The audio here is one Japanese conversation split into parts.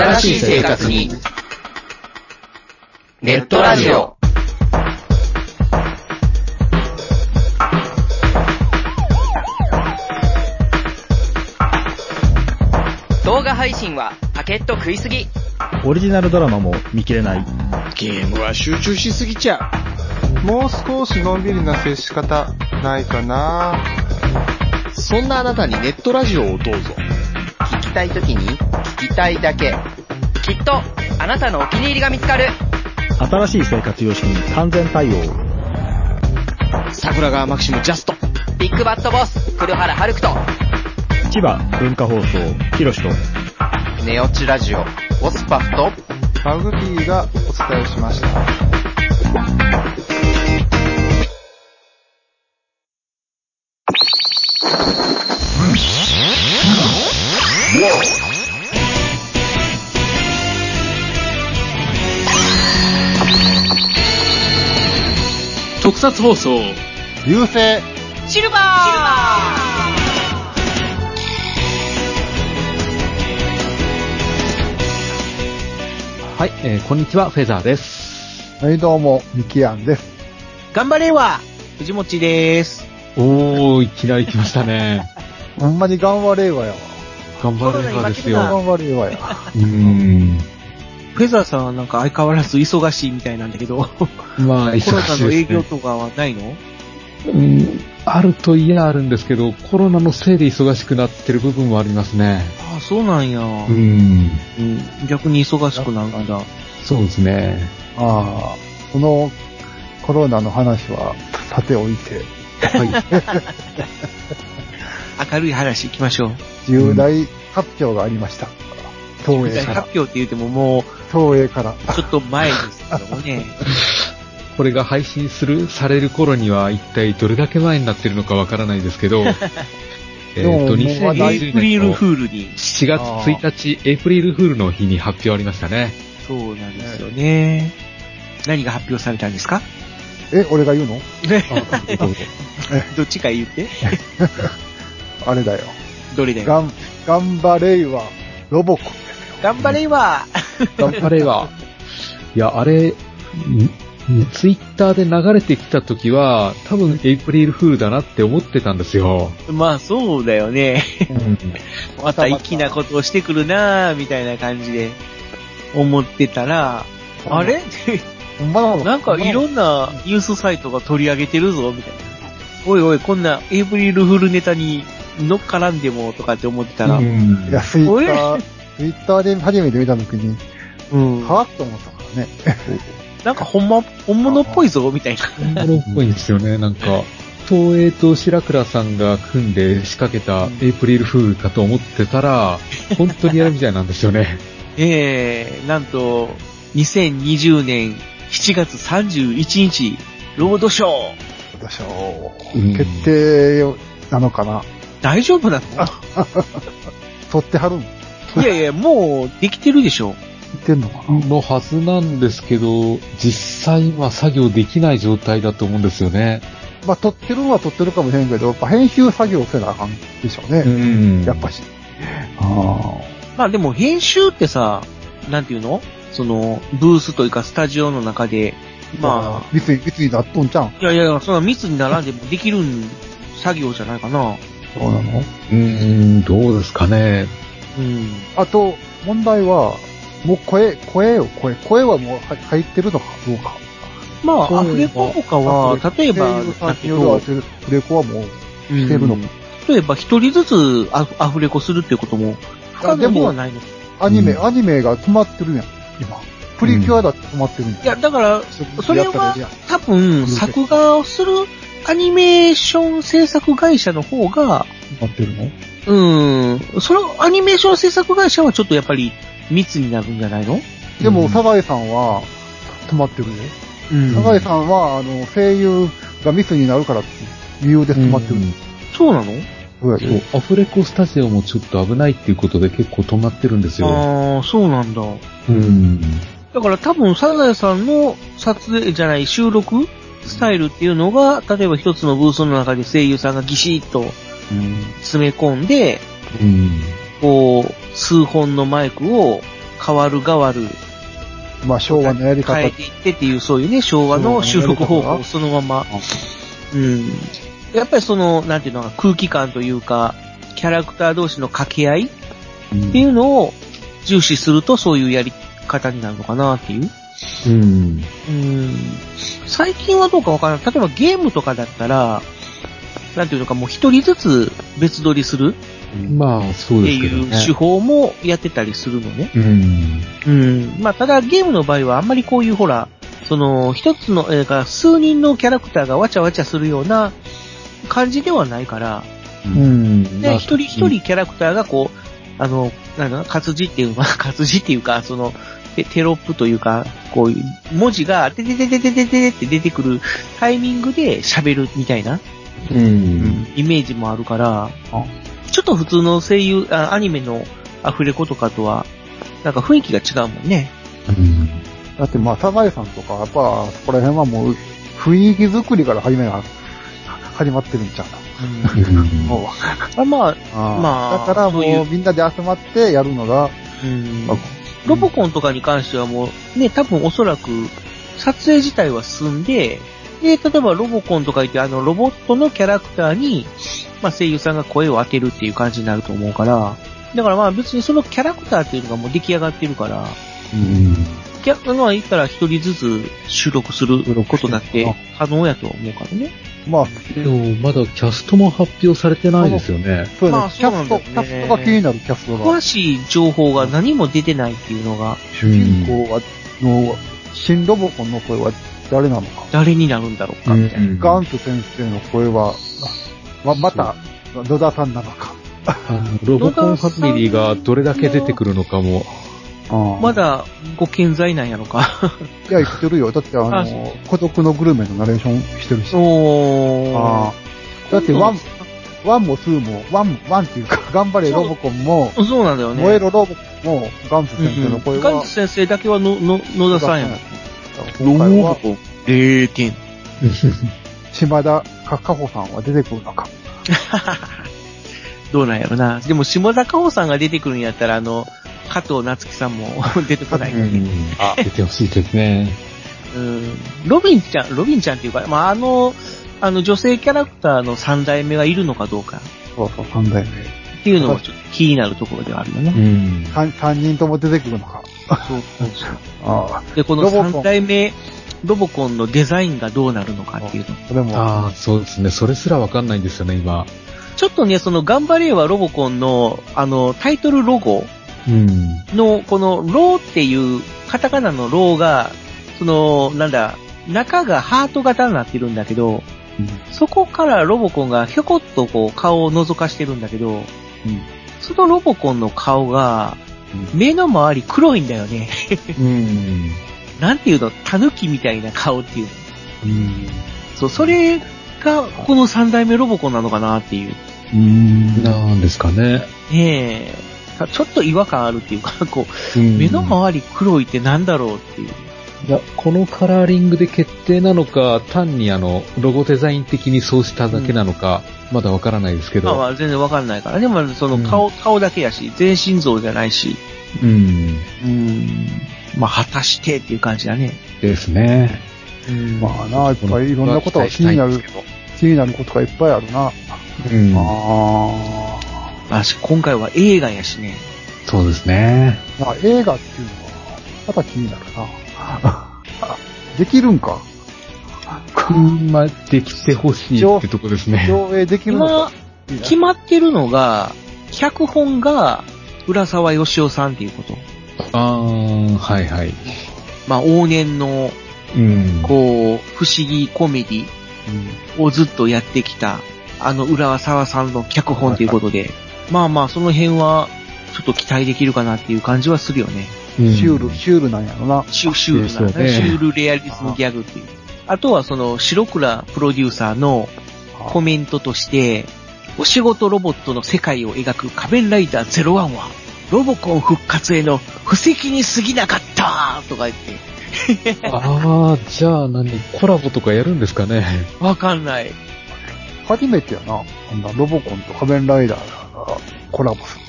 新しい生活に。ネットラジオ。動画配信はパケット食いすぎ。オリジナルドラマも見切れない。ゲームは集中しすぎちゃう。もう少しのんびりな接し方、ないかなそんなあなたにネットラジオをどうぞ。聞きたいときに聞きたいだけ。きっとあなたのお気に入りが見つかる。新しい生活様式に完全対応。桜川マキシムジャスト。ビッグバットボス、黒原遥人。千葉文化放送、ひろしと。ネオチラジオ。オスパフとマグピーがお伝えしました。特撮放送流星シルバーはい、えーこんにちは、フェザーです。はい、どうも、ミキアンです。頑張れは藤持でーす。おー、いきなり来ましたね。ほんまに頑張れわやわ。頑張ればですよ。頑張れわや。うーん。フェザーさんはなんか相変わらず忙しいみたいなんだけど、コ まあ、ロナ忙しいの営ですね。業とかはないの？うん、あるといやあるんですけど、コロナのせいで忙しくなってる部分もありますね。ああ、そうなんや。う。うんん逆に忙しくなるんだ。そうですね。ああ、このコロナの話はさておいて、はい。明るい話行きましょう。重大発表がありました。東映大から発。表って言ってもも東映から。う、ちょっと前ですけどもね。これが配信する、される頃には一体どれだけ前になってるのかわからないですけど、えっと、でももう話題エイ2020プリル年のフールに。7月1日、エイプリルフールの日に発表ありましたね。そうなんですよね。何が発表されたんですか？え、俺が言うの？どっちか言って。あれだよ。どれだよ。がん、頑張れは、ロボコンですよ。頑張れは頑張れは。いや、あれ、ツイッターで流れてきた時は、多分エイプリルフールだなって思ってたんですよ。まあそうだよね。うんまた粋なことをしてくるなぁ、みたいな感じで思ってたら、あれ？なんかいろんなニュースサイトが取り上げてるぞ、みたいな。おいおい、こんなエイプリルフルネタに乗っからんでもとかって思ってたら、う。うんいや、ツイッター、ツイッターで初めて見たときに、ん。はぁと思ったからね。なんかほんま、本物っぽいぞ、みたいな。本物っぽいんですよね、なんか。東映と白倉さんが組んで仕掛けたエイプリルフールかと思ってたら、本当にやるみたいなんですよね。ええなんと、2020年7月31日、ロードショー。私は、うん決定なのかな。大丈夫なの？取 ってはるん？いやいや、もうできてるでしょ。てんのかな？のはずなんですけど、実際は作業できない状態だと思うんですよね。まあ、撮ってるのは撮ってるかもしれんけど、やっぱ編集作業せなあかんでしょうね。んやっぱし。あまあでも編集ってさ、なんていうの？その、ブースというかスタジオの中で、あ。まあ、密に、密になっとんちゃうん？あ、いやいやいや、そんな密に並んでも できるん作業じゃないかな。そうなの？うーん、どうですかね。うん。あと、問題は、もう声、声を、声、声はもう入入ってるのかどうか。まあ、アフレコとかは、例えば、アど、フレコはもうしてるのか。例えば一人ずつアフアフレコするっていうことも不可能ではないの。アニメ、うんアニメが止まってるやん、今。プリキュアだって止まってるんや。いや、だから、それは多分、作画をするアニメーション制作会社の方が、止まってるの？うん、そのアニメーション制作会社はちょっとやっぱり密になるんじゃないの？でも、うんサザエさんは止まってるで。うんサザエさんは、あの、声優がミスになるからっていう理由で止まってる。うんそうなの？そうそう、アフレコスタジオもちょっと危ないっていうことで結構止まってるんですよ。ああ、そうなんだ。うん。だから多分、サザエさんの撮影じゃない収録スタイルっていうのが、例えば一つのブースの中で声優さんがギシッと詰め込んで、うん。こう、数本のマイクを変わる変わる、まあ、昭和のやり方変えていってっていう、そういうね、昭和の修復方法をそのまま、うん。やっぱりその、なんていうのか、空気感というか、キャラクター同士の掛け合いっていうのを重視するとそういうやり方になるのかなっていう。うん。うん。最近はどうかわからない。例えばゲームとかだったら、なんていうのかもう一人ずつ別撮りする？まあ、そうってですけどね。いう手法もやってたりするのね。うん。うん。まあ、ただゲームの場合はあんまりこういうほら、その、一つの、えーか数人のキャラクターがわちゃわちゃするような感じではないから、うん。で、一人一人キャラクターがこう、あの、なんだ活字っていう、まあ、活字っていうか、その、テテロップというか、こういう文字が、てててててててって出てくるタイミングで喋るみたいな、うん。イメージもあるから、ちょっと普通の声優、あアニメのアフレコとかとは、なんか雰囲気が違うもんね。うん。だってまあ、サザエさんとか、やっぱ、そこら辺はもう、雰囲気作りから始めが、始まってるんちゃううん。のもう。あまあ、まあだからもうみんなで集まってやるのが、うん。あロボコンとかに関してはもう、ね、多分おそらく、撮影自体は進んで、で、例えばロボコンとか言って、あの、ロボットのキャラクターに、まあ、声優さんが声を当てるっていう感じになると思うから、だからまあ別にそのキャラクターっていうのがもう出来上がってるから、うん。逆のは言ったら一人ずつ収録することだって可能やと思うからね。まあ、でも、まだキャストも発表されてないですよね。そうやね、まあキャスト、キャストが気になるキャストが。詳しい情報が何も出てないっていうのが、主人公は、の、新ロボコンの声は誰なのか。誰になるんだろうか、みたいな。ガンツ先生の声は、ま、また、野田さんなのか。ロボコンファミリーがどれだけ出てくるのかも。まだご健在なんやろか。いや、言ってるよ。だってああの、孤独のグルメのナレーションしてるし。おだってワン、ワンもツーも、ワン、ワンっていうか、頑張れロボコンも、そうなんだよね。燃えろロボコンも、ガンツ先生の声はガンツ、先生だけはの、の、野田さんやもん。今回は、0点。島田かかほさんは出てくるのか。どうなんやろな。でも、下田香穂さんが出てくるんやったら、あの、加藤夏樹さんも 出てこない、うん。あ、出てほしいですね。うん。ロビンちゃん、ロビンちゃんっていうか、まあ、あの、あの、女性キャラクターの三代目がいるのかどうかそうそう、三代目。っていうのもちょっと気になるところではあるよね。うん。三三人とも出てくるのか。そうそうそう。あで、このロボコン三代目、ロボコンのデザインがどうなるのかっていうの。あ、それも、ああ、そうですね。それすらわかんないんですよね、今。ちょっとね、その、頑張れはロボコンの、あの、タイトルロゴうん。の、この、ローっていう、カタカナのローが、その、なんだ、中がハート型になってるんだけど、そこからロボコンがひょこっとこう顔を覗かしてるんだけど、そのロボコンの顔が、目の周り黒いんだよね。うん。なんていうの、狸みたいな顔っていうの。うん。そう、それが、この三代目ロボコンなのかなっていう。うん。なんですかね。ねえ。ちょっと違和感あるっていうか、こう、目の周り黒いってなんだろうっていう。いや、このカラーリングで決定なのか、単にあの、ロゴデザイン的にそうしただけなのか、まだわからないですけど。まあまあ全然わかんないからね。まあその顔、顔だけやし、全身像じゃないし。うん。うん。まあ果たしてっていう感じだね。ですね。うん。まあな、いっぱいいろんなことが気になる、気になることがいっぱいあるな。うん。あまあし今回は映画やしね。そうですね。あ。まあ映画っていうのは、また気になるな。できるんか？まあ、できてほしいってとこですね。上映できるのか？今、決まってるのが、脚本が浦沢義雄さんっていうこと。あー、はいはい。まあ往年の、うん。こう、不思議コメディをずっとやってきた、あの浦沢さんの脚本ということで、まあまあその辺は、ちょっと期待できるかなっていう感じはするよね。うんシュール、シュールなんやろな。シュシュールな、ねシュールレアリスムギャグっていう。あとはその白倉プロデューサーのコメントとして、お仕事ロボットの世界を描く仮面ライダー01は、ロボコン復活への布石に過ぎなかったとか言って、あー、じゃあ何？コラボとかやるんですかね？わかんない。初めてやな。こんなロボコンと仮面ライダーがコラボする。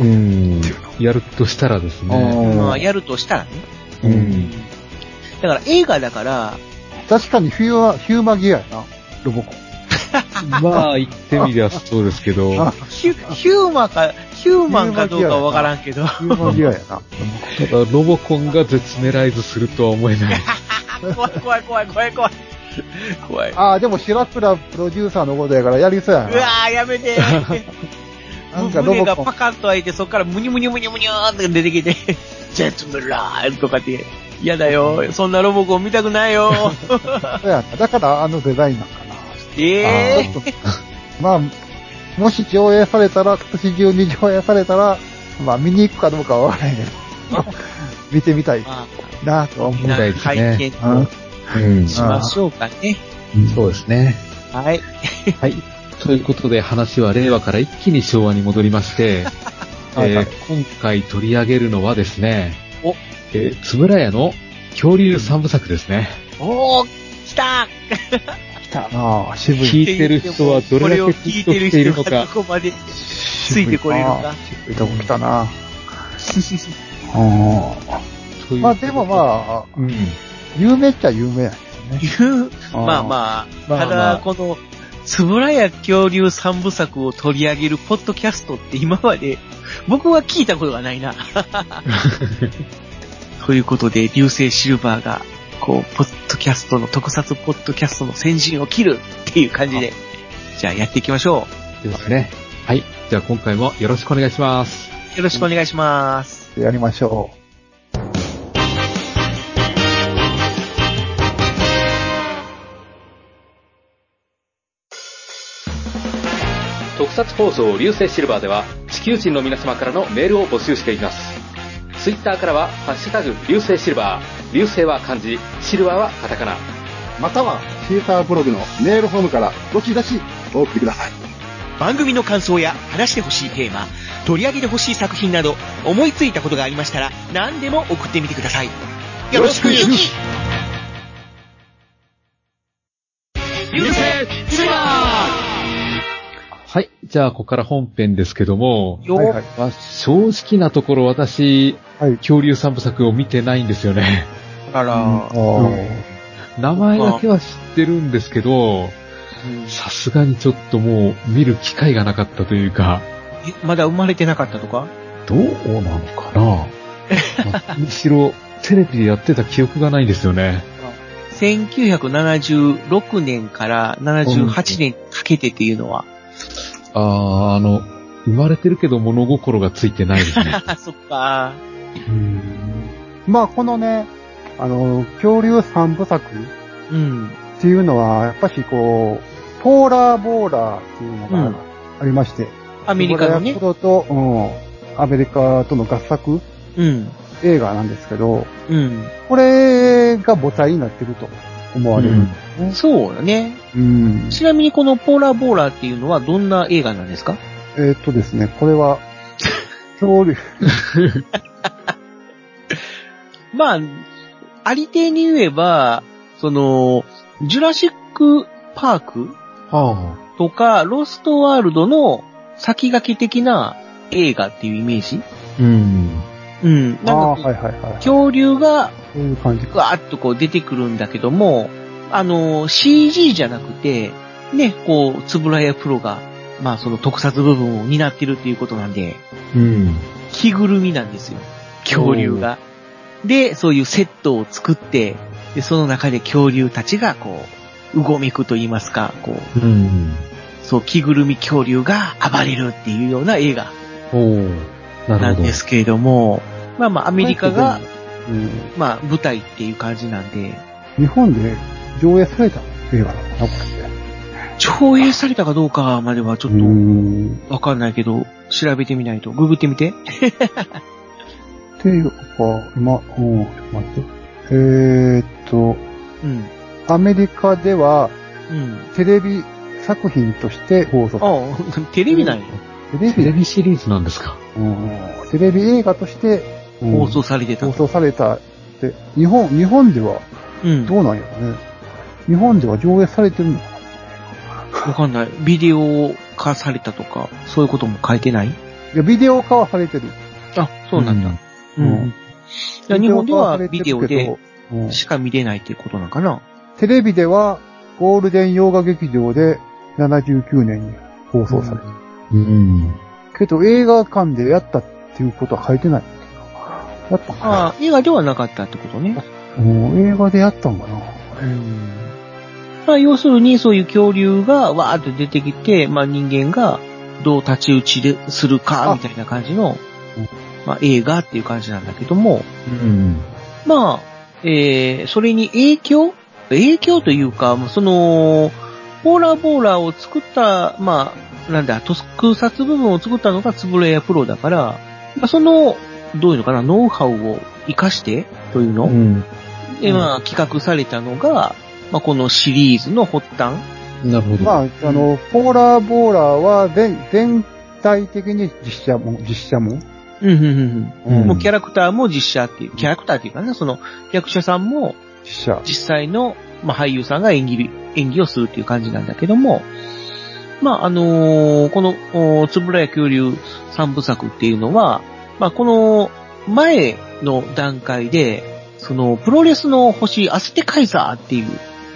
うん。やるとしたらですね。まあ、やるとしたらね。うん。だから映画だから、確かにヒューマ、ヒューマギアやな、ロボコン。まあ、言ってみりゃそうですけど、あヒュヒューマか、ヒューマンかどうかはわからんけど。ヒューマギアやな。ただロボコンが絶メライズするとは思えない。怖い怖い怖い怖い怖い。怖い。うああ、でも白倉プロデューサーのことやからやりそうやな。わー、やめて。なんかロ胸ボコンがパカッと開いて、そっからムニュムニュムニュムニューって出てきて、ジェットブラーとかって、嫌だよ。そんなロボコン見たくないよ。そうやな。だからあのデザインなんかな。ええちょっとまあ、もし上映されたら、今年中に上映されたら、まあ見に行くかどうかはわからないけど、見てみたいまなとは思う。んたいですねうん。しましょうかね。そうですね。はい。はい。ということで話は令和から一気に昭和に戻りまして、はいはいえー今回取り上げるのはですね、おえー、つぶらやの恐竜三部作ですね。おー、来た ああ、渋い。聞いてる人はどれだけ聞いているのか人がど。こまでついてこれるか。渋いとこ来たな。ああまあでもまあ、うん。有名っちゃ有名やね。まあ、まあただ、この、つぶらや恐竜三部作を取り上げるポッドキャストって今まで、僕は聞いたことがないな。ということで、流星シルバーが、こう、ポッドキャストの、特撮ポッドキャストの先陣を切るっていう感じで、じゃあやっていきましょですね。はい。じゃあ今回もよろしくお願いします。う。よろしくお願いします。やりましょ特撮放送流星シルバーでは地球人の皆様からのメールを募集しています。ツイッターからは、ハッシュタグ、流星シルバー。流星は漢字、シルバーはカタカナ。または、シーサーブログのメールフォームからどしどしお送りください。番組の感想や話してほしいテーマ、取り上げてほしい作品など、思いついたことがありましたら、何でも送ってみてください。よろしくゆき流星シルバはい。じゃあ、ここから本編ですけども、う。はいはい。まあ、正直なところ私、はい。恐竜三部作を見てないんですよね。あら、あ名前だけは知ってるんですけど、さすがにちょっともう見る機会がなかったというか、えまだ生まれてなかったとか？どうなのかな、ま あむしろ、テレビでやってた記憶がないんですよね。1976年から78年かけてっていうのは、あー、あの、生まれてるけど物心がついてないですね。あ、そっか。まあ、このね、あの、恐竜三部作うん。っていうのは、やっぱしこう、ポーラーボーラーっていうのうんがありまして、アメリカのね？と、うん、アメリカとの合作うん。映画なんですけど、うん。これが母体になってると思われるんですね。そうだね。うん。ちなみにこのポーラーボーラーっていうのはどんな映画なんですか？えーっとですね、これは、恐竜、まあ、ありていに言えば、その、ジュラシックパークはとか、ロストワールドの先駆け的な映画っていうイメージ？あ。うん。うん。なんか、はいはいはい。恐竜がそう。わーっとこう出てくるんだけども、あの、CG じゃなくて、ね、こう、つぶらやプロが、まあその特撮部分を担ってるっていうことなんで、うん。着ぐるみなんですよ。恐竜が。で、そういうセットを作って、で、その中で恐竜たちがこう、うごめくと言いますか、こう、うん。そう、着ぐるみ恐竜が暴れるっていうような映画おー。なるほど。なんですけれども、まあまあアメリカが、うん、まあ舞台っていう感じなんで、日本で上映された映画なのかな、これって。上映されたかどうかまではちょっ。とわかんないけど、調べてみないと。ググってみて。っていうか、今、うん、ちょっと待って。えーっと、うん。アメリカではうん。テレビ作品として放送されああ、テレビなんや。テレビ、テレビシリーズなんですか？うん、テレビ映画として、うん放送されてた放。送されたって、日本、日本ではうん。どうなんやろね。日本では上映されてるの？かわかんない。ビデオ化されたとか、そういうことも書いてない？いや、ビデオ化はされてる。あ、そうなんだ。うん。日本ではビデオでしか見れないっていうことなのかな。テレビでは、ゴールデン洋画劇場で79年に放送されてる。うん。けど映画館でやったっていうことは書いてない。やったかなああ、映画ではなかったってことね。うん映画でやったんかなうん。まあ、要するにそういう恐竜がわーって出てきて、まあ人間がどう立ち打ちでするか、あみたいな感じのうん、まあ映画っていう感じなんだけども、うん。まあ、えー、それに影響？影響というか、まあその、ボーラーボーラーを作った、まあ、なんだ、特撮部分を作ったのがつぶれやプロだから、まあ、その、どういうのかな、ノウハウを活かしてというの、うん。で、まあ、企画されたのが、まあ、このシリーズの発端。なるほど。まあ、あの、ポーラーボーラーは全、全体的に実写も、実写も？うん、うん、うん。うんもうキャラクターも実写っていう、キャラクターっていうかね、その役者さんも実写。実際の、まあ、俳優さんが演技、演技をするっていう感じなんだけども、まあ、あのーこの、おつぶらや恐竜三部作っていうのは、まあ、この前の段階で、その、プロレスの星アステカイザーっていう、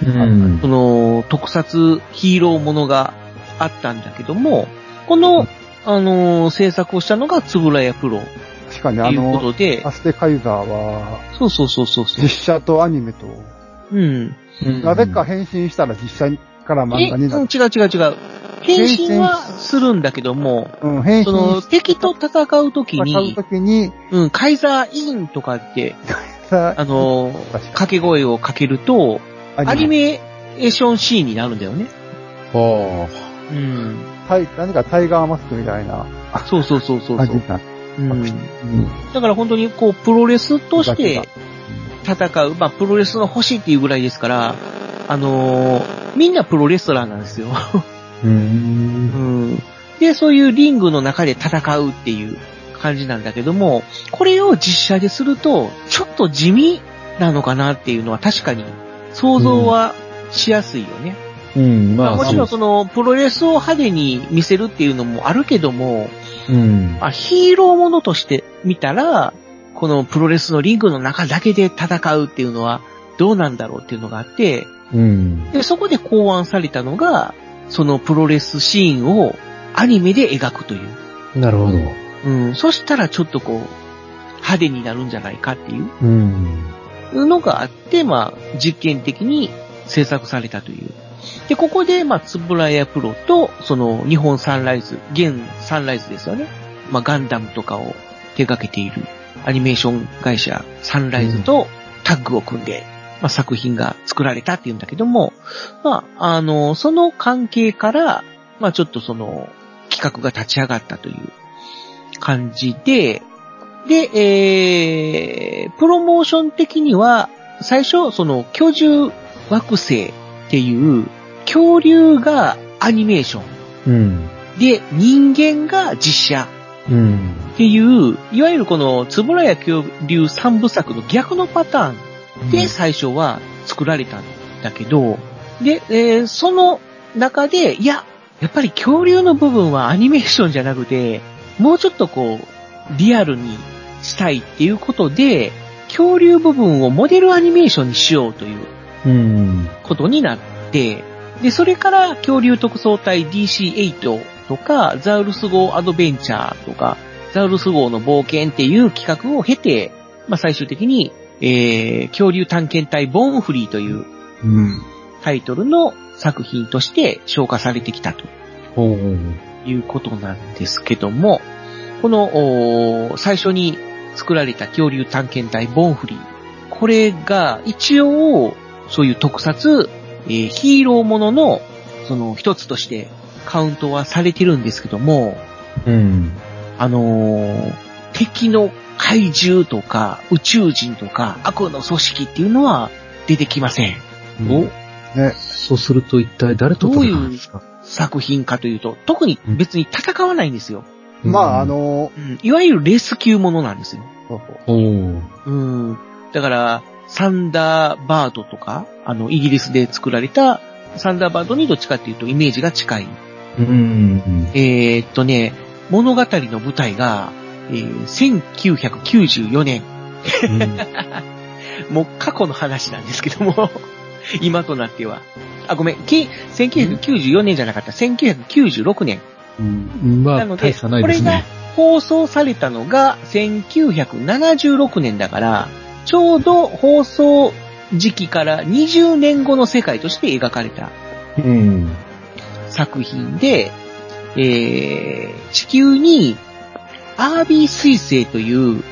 うん。その、特撮ヒーローものがあったんだけども、この、あのー制作をしたのがつぶらやプロ確かにあの、ア、ステカイザーは、そうそうそうそう実。写とアニメと、うん。なぜか変身したら実写から漫え、画になる。うん違う違う違う。変身はするんだけども、うん、変身その、し敵と戦うときたにに、うん、カイザーインとかって、さあの掛け声をかけると、アニメーションシーンになるんだよね。はうん。タイ何かタイガーマスクみたいなそうそうそうそうそう感じに。なって。うん。うんだから本当にこう、プロレスとして戦う、まあ、プロレスの星っていうぐらいですから、あのーみんなプロレスラーなんですよ。あ。うん。うん。で、そういうリングの中で戦うっていう感じなんだけども、これを実写ですると、ちょっと地味なのかなっていうのは確かに想像はしやすいよね。うん。まあ、まあもちろんそその、プロレスを派手に見せるっていうのもあるけども、う。うん。まあ、ヒーローものとして見たら、このプロレスのリングの中だけで戦うっていうのはどうなんだろうっていうのがあって、うん。で、そこで考案されたのが、そのプロレスシーンをアニメで描くという。なるほど。うん、そしたらちょっとこう、派手になるんじゃないかっていううん。のがあって、まあ、実験的に制作されたという。で、ここで、まあ、つぶらやプロと、その、日本サンライズ、現サンライズですよね。まあ、ガンダムとかを手掛けているアニメーション会社サンライズとタッグを組んで、まあ、作品が作られたっていうんだけども、まあ、あの、その関係から、まあ、ちょっとその、企画が立ち上がったという感じで、で、えー、プロモーション的には、最初、その、居住惑星っていう、恐竜がアニメーション。うん。で、人間が実写うん。っていう、いわゆるこの、つぶらや恐竜三部作の逆のパターンで最初は作られたんだけど、で、えーその中で、いや、やっぱり恐竜の部分はアニメーションじゃなくて、もうちょっとこう、リアルにしたいっていうことで、恐竜部分をモデルアニメーションにしようといううん。ことになって、で、それから恐竜特捜隊 DC8 とか、ザウルス号アドベンチャーとか、ザウルス号の冒険っていう企画を経て、まあ、最終的に、えー、恐竜探検隊ボーンフリーといううん。タイトルの作品として消化されてきたと。いうことなんですけども、この、最初に作られた恐竜探検隊ボーンフリー。これが一応、そういう特撮、えーヒーローものの、その一つとしてカウントはされてるんですけども、うん。あのー敵の怪獣とか宇宙人とか悪の組織っていうのは出てきません。お？ね。そうすると一体誰と戦うんですか？作品かというと、特に別に戦わないんですよ。まあ、あ、の、うんいわゆるレスキューものなんですよ。そうん。だから、サンダーバードとか、あの、イギリスで作られたサンダーバードにどっちかっていうとイメージが近い。うん。えーっとね、物語の舞台が、えー1994年。もう過去の話なんですけども、今となっては。あ、ごめん、き1994年じゃなかった、1996年。うん。まあ、なので、大差ないこれが。放送されたのが1976年だから、ちょうど放送時期から20年後の世界として描かれたうん。作品で、えー、地球にアービー彗星という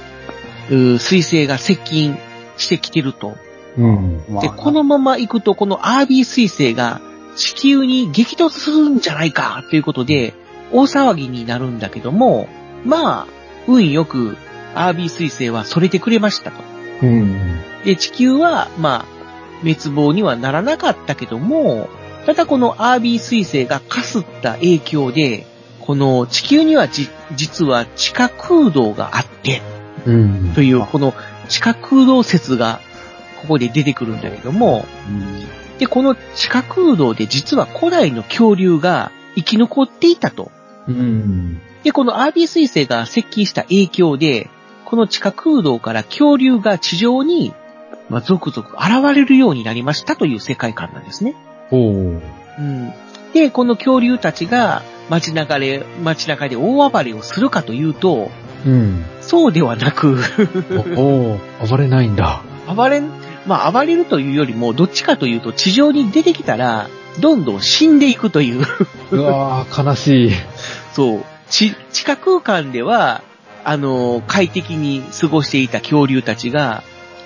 彗星が接近してきてると。うん。まあで、このまま行くと、このアービー彗星が地球に激突するんじゃないかということで、大騒ぎになるんだけども、まあ、運よくアービー彗星はそれてくれましたと。うん。で、地球は、まあ、滅亡にはならなかったけども、ただこのアービー彗星がかすった影響で、この地球にはじ、実は地下空洞があって、うん。という、この地下空洞説が、ここで出てくるんだけども、で、この地下空洞で実は古代の恐竜が生き残っていたと。うん。で、このアービー彗星が接近した影響で、この地下空洞から恐竜が地上に、まあ、続々現れるようになりましたという世界観なん。ですね。おう。ん。で、この恐竜たちが街中で、街中で大暴れをするかというと、うん。そうではなく、おお暴れないん。だ。暴れん、まあ暴れるというよりも、どっちかというと地上に出てきたら、どん。どん。死ん。でいくという、うわー、悲しい。そう、地、地下空間では、あの、快適に過ごしていた恐竜たちが、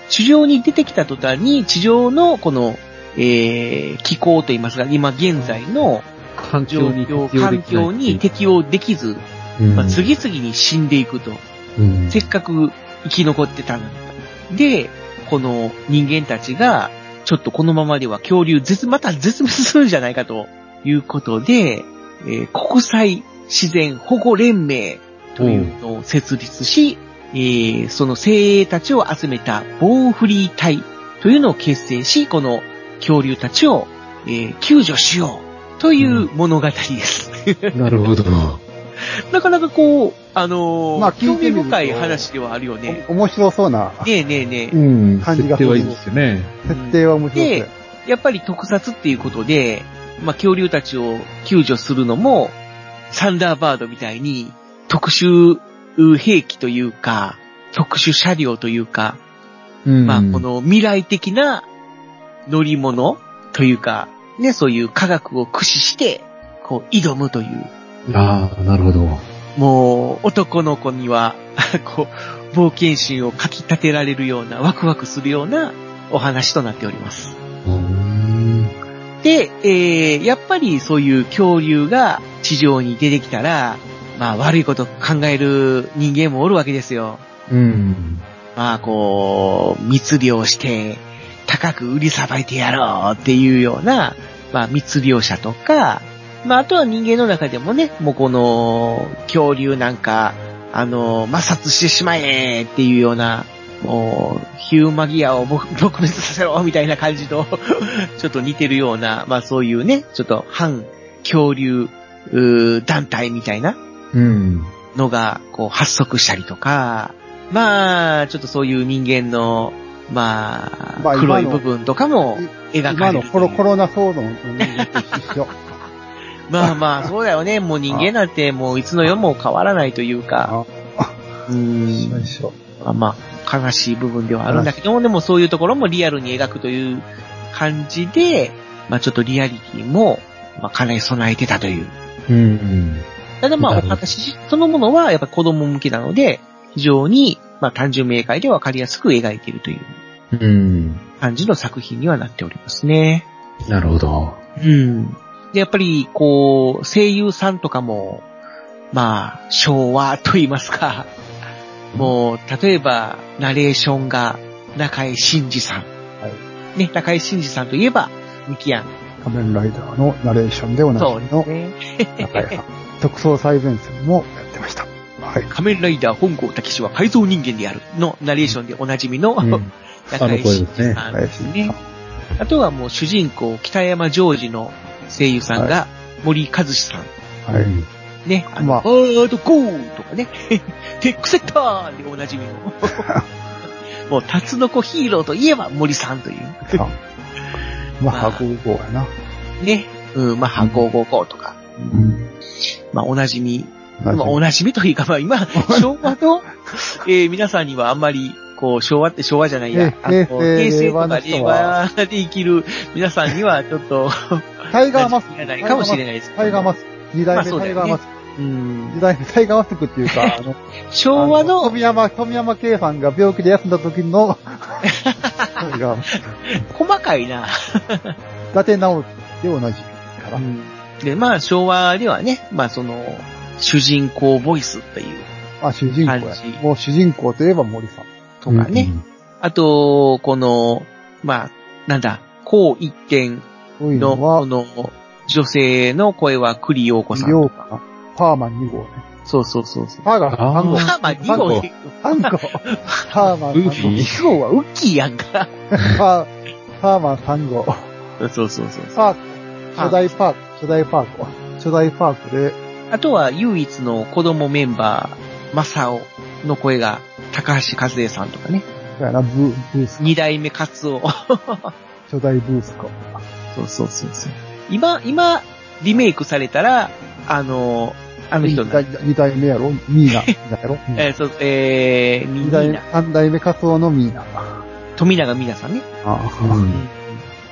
地上に出てきた途端に、地上のこの、えー、気候といいますか、今現在の環状境に況、適応で環境に適応できず、うんまあ、次々に死んでいくと。うん。せっかく生き残ってたのに。で、この人間たちが、ちょっとこのままでは恐竜絶、また絶滅するんじゃないかということで、えー国際自然保護連盟というのを設立し、えーその精鋭たちを集めたボーフリー隊というのを結成し、この恐竜たちを、えー救助しようという物語です。なるほど。なかなかこう、あのーまあ聞興味深い話ではあるよね。お面白そうなねえねえねえ。うん。感じがする設定はいいですよね。設定は面白そうで、やっぱり特撮っていうことで、まあ、恐竜たちを救助するのも、サンダーバードみたいに特殊兵器というか、特殊車両というか、うん。まあ、この未来的な乗り物というか、ね、そういう科学を駆使して、こう、挑むという、ああ、なるほど。もう、男の子には、こう、冒険心をかき立てられるような、ワクワクするようなお話となっております。うーん。で、えー、やっぱりそういう恐竜が地上に出てきたら、まあ悪いこと考える人間もおるわけですよ。うん。まあこう、密漁して、高く売りさばいてやろうっていうような、まあ密漁者とか、まああとは人間の中でもね、もうこの、恐竜なんか、あの、摩擦してしまえっていうような、もう、ヒューマギアを撲 撲滅させろみたいな感じと、ちょっと似てるような、まあそういうね、ちょっと反恐竜団体みたいなうん。のが、こう発足したりとか、まあ、ちょっとそういう人間の、まあ、まあ黒い部分とかも描か今れるという。のコロコロナ騒動の人間と一緒。まあまあ、そうだよね。もう人間なんてもういつの世も変わらないというか、うーん。まあまあ、悲しい部分ではあるんだけども、でもそういうところもリアルに描くという感じで、まあちょっとリアリティも、まあかなり備えてたという。うん。ただまあお話そのものはやっぱ子供向けなので、非常に、まあ単純明快でわかりやすく描いているといううん。感じの作品にはなっておりますね。なるほど。うん。で、やっぱり、こう、声優さんとかも、まあ、昭和と言いますか、もう、例えば、ナレーションが、中井真二さん。ね、中井真二さんといえば、ミキアン。仮面ライダーのナレーションでおなじみの。中井さん。特捜最前線もやってました。はい。仮面ライダー本郷武史は改造人間であるのナレーションでおなじみの、うん 中井真二さんですね。あとはもう主人公、北山ジョージの声優さんが森和志さん。はい。ね、あの、まあハードコーとかね、テックセッターでおなじみの。もう、タツノコヒーローといえば森さんという。まあ、箱号やな。ね。うん、まあ、箱5号とか。うん。まあ、おなじみ。なまあ、おなじみというか、まあ、今、昭和の、えー皆さんにはあんまり、こう、昭和って昭和じゃないや。あの平成とか令和で生きる皆さんには、ちょっと、タイガーマスク。馴染みがないかもしれないですタイガーマスク。二代目タイガーマスク。うん。二代目タイガーマスクっていうか、あの、昭和の、富山、富山圭さんが病気で休んだ時の、タイガーマスク。細かいな。伊達直樹で同じから。で、まあ、昭和ではね、まあ、その、主人公ボイスっていうあ、主人公や。もう主人公といえば森さん。とかね。あと、この、まあ、なんだ、こう一点の、のはこ、の、女性の声は栗陽子さんようとか。か。パーマン2号ね。そうそうそうそう。パーが3号。まあ、まあ、2号で、3号。パーマンウーフ3ィ2号はウッキーやんか。号。パー、パーマン3号。そうそうそうそう。パーク。初代パーク。初代パークは。初代パークで、あとは唯一の子供メンバー、マサオの声が高橋和恵さんとかね。そうやな、ブー、ブース。二代目カツオ。初代ブースか。そうそうそうそう。今、今、リメイクされたら、あの、あの人二が、代二代目やろ？ミーナ。ろ？えー、そう、えー、み二代目んな、、三代目カツオのミーナ。富永美奈さんね。あ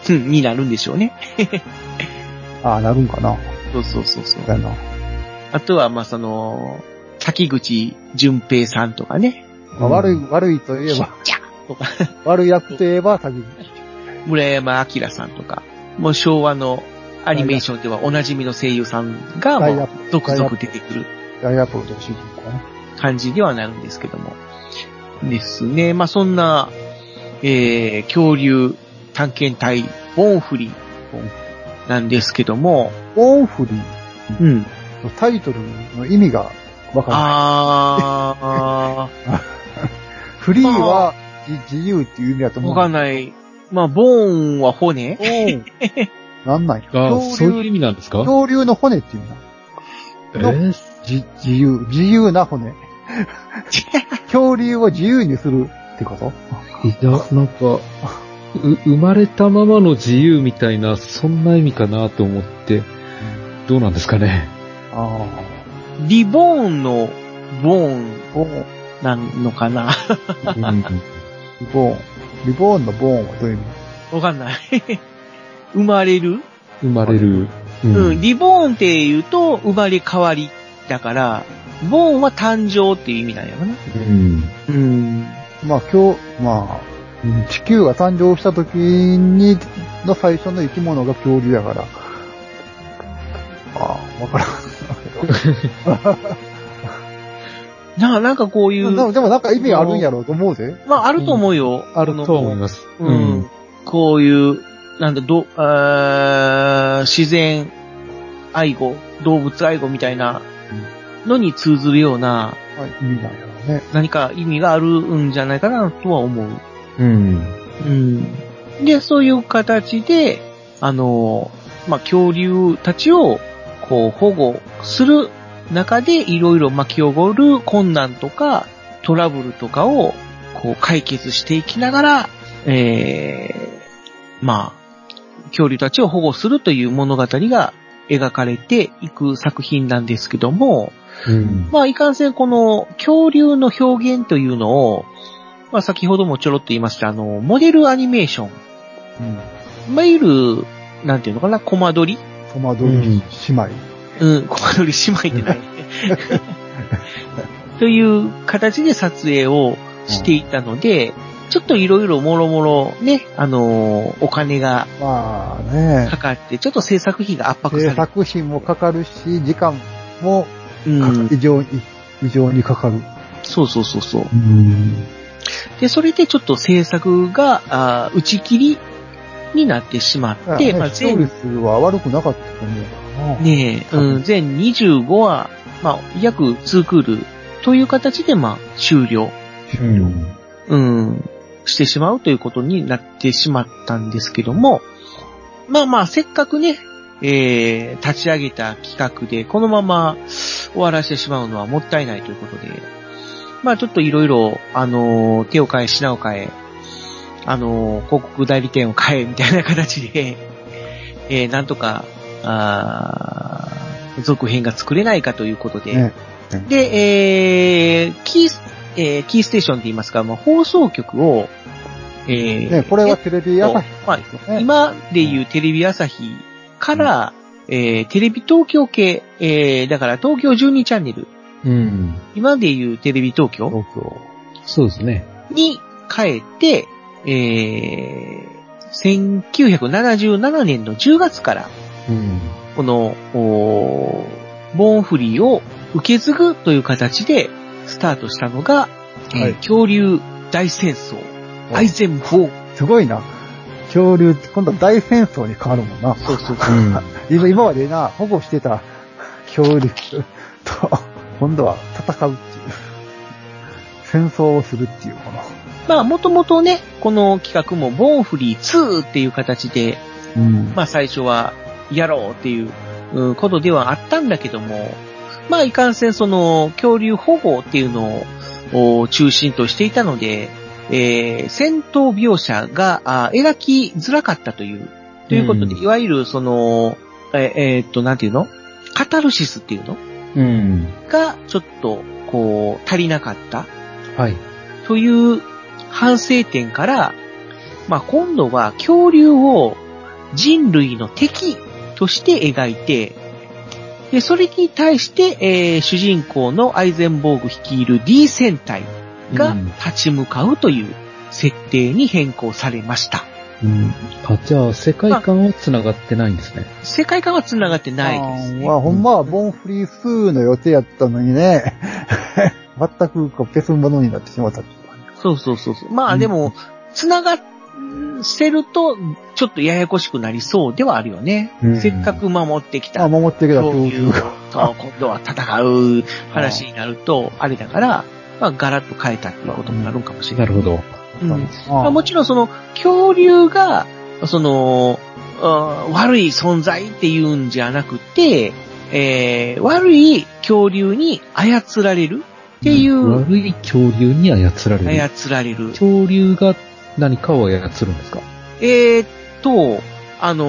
うん、になるんでしょうね。あ、ああ、なるんかな。そうそうそうそう。そうやな。あとは、まあ、その、滝口淳平さんとかね。まあ悪い、悪いといえば、とか、悪い役といえば、先に。村山明さんとか、もう昭和のアニメーションではおなじみの声優さんが、もう、続々出てくるダイヤポートの主人公ね。感じにはなるんですけども。ですね。まあ、そんな、えー、恐竜探検隊、ボンフリーなんですけども、オンフリー？うん。のタイトルの意味がわかんない。あ フリーは自自由っていう意味だとー、思う。わかんない。まあ、ボーンは骨い。なんなんや。あそういう意味なんですか？恐竜の骨っていうの。え？ーじ自由、自由な骨。恐竜を自由にするってこと？いや、なんか、う、生まれたままの自由みたいな、そんな意味かなと思って、どうなんですかね？あリボーンのボーンあ。ボーン、なのかな？うんリボーン。リボーンのボーンはどういう意味？わかんない。生まれる？生まれる。ううん、リボーンって言うと生まれ変わりだから、ボーンは誕生っていう意味なんやろな。うん。うん。まあ今日、まあ、うん地球が誕生した時に、の最初の生き物が恐竜やから。ああ、わからん。な、なんかこういう、でもでもなんか意味あるんやろうと思うぜ。まああると思うよ。あると思います。うん。こういう、なんだ、ど、あー自然愛護、動物愛護みたいなのに通ずるようなはい、意味なんやろうね。何か意味があるんじゃないかなとは思う。うん。うん。で、そういう形で、あの、まあ、恐竜たちを、こう、保護する中で、いろいろ巻き起こる困難とか、トラブルとかを、こう、解決していきながら、えー、まあ、恐竜たちを保護するという物語が描かれていく作品なんですけども、うん。まあ、いかんせんこの恐竜の表現というのを、まあ、先ほどもちょろっと言いました、あの、モデルアニメーション。うん。いわゆる、なんていうのかな、コマ撮り戸惑い姉妹。うん、コマ撮り姉妹ってない。という形で撮影をしていたので、ちょっといろいろもろもろね、あのーお金がまあねか、かって、ちょっと制作費が圧迫制され作費もかかるし、時間もうん、異常に、異常にかかる。そうそうそうそう。うん。で、それでちょっと制作が、あー打ち切りになってしまって、まあ、視聴全、率は悪くなかったと思うか。ねえ、うん、全25話、まあ、約2クールという形で、まあ、終了、うん。うん、してしまうということになってしまったんですけども、まあまあ、せっかくね、えー、立ち上げた企画で、このまま終わらせてしまうのはもったいないということで、まあちょっといろいろ、あのー手を変え、品を変え、あのー広告代理店を変え、みたいな形で、えー、なんとか、あー続編が作れないかということで、ね。で、えー、キース、えー、キーステーションって言いますか、まあ、放送局を、えーね、これはテレビ朝日まあ。今でいうテレビ朝日から、えー、テレビ東京系、えー、だから東京12チャンネル、うん。今でいうテレビ東京東京。そうですね。に変えて、えー、1977年の10月から、うん。この、ボーンフリーを受け継ぐという形でスタートしたのが、えーはい恐竜大戦争、アイゼンボーすごいな。恐竜、今度は大戦争に変わるもんな。そうそうそう。うん。今今までな、保護してた恐竜と、今度は戦うっていう。戦争をするっていう、この。まあ、もともとね、この企画もボーンフリー2っていう形で、うん。まあ最初はやろうっていううんことではあったんだけども、まあいかんせんその恐竜保護っていうのをお中心としていたので、えー戦闘描写があ描きづらかったという、ということで、うんいわゆるその、ええーっと、なんていうの？カタルシスっていうの？うん。がちょっとこう足りなかったはい。という反省点から、まあ、今度は恐竜を人類の敵として描いて、で、それに対して、えー主人公のアイゼンボーグ率いる D 戦隊がうん立ち向かうという設定に変更されました。うん。あ、じゃあ、世界観は繋がってないんですね。世界観は繋がってないですね。まあ、ほんまはボンフリー数の予定やったのにね、全くこう消すものになってしまった。そうそうそうそう。まあでも、繋がせると、ちょっとややこしくなりそうではあるよね。うんせっかく守ってきたあ、守ってきた恐竜。と今度は戦う話になると、あれだから、まあ、ガラッと変えたっていうことになるかもしれな。ないるほど。うんあまあ、もちろんその、恐竜が、その、悪い存在っていうんじゃなくて、えー悪い恐竜に操られるっていう、悪い恐竜に操られる。操られる。恐竜が何かを操るんですか？えーっと、あの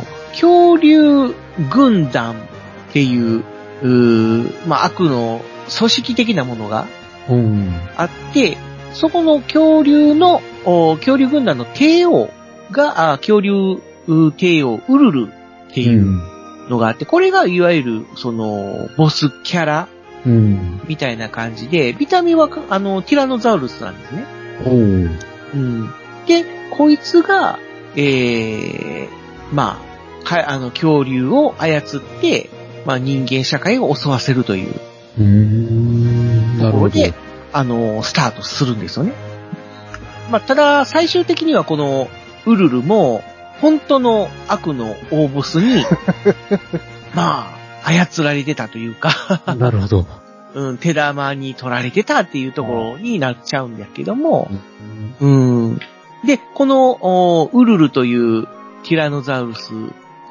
ー恐竜軍団っていう、うーまあ、悪の組織的なものがうん。あって、そこの恐竜の、お恐竜軍団の帝王が、あ恐竜う帝王ウルルっていうのがあって、これがいわゆる、その、ボスキャラうん。みたいな感じで、見た目はか、あの、ティラノザウルスなんですね。おう。うん。で、こいつが、ええまあ、か、あの、恐竜を操って、まあ人間社会を襲わせるといううーん。なるほど。ところで、あの、スタートするんですよね。まあ、ただ、最終的にはこの、ウルルも、本当の悪の大ボスに、まあ、操られてたというか、なるほど。うん、手玉に取られてたっていうところになっちゃうんだけども、うん。で、この、おウルルというティラノザウルス、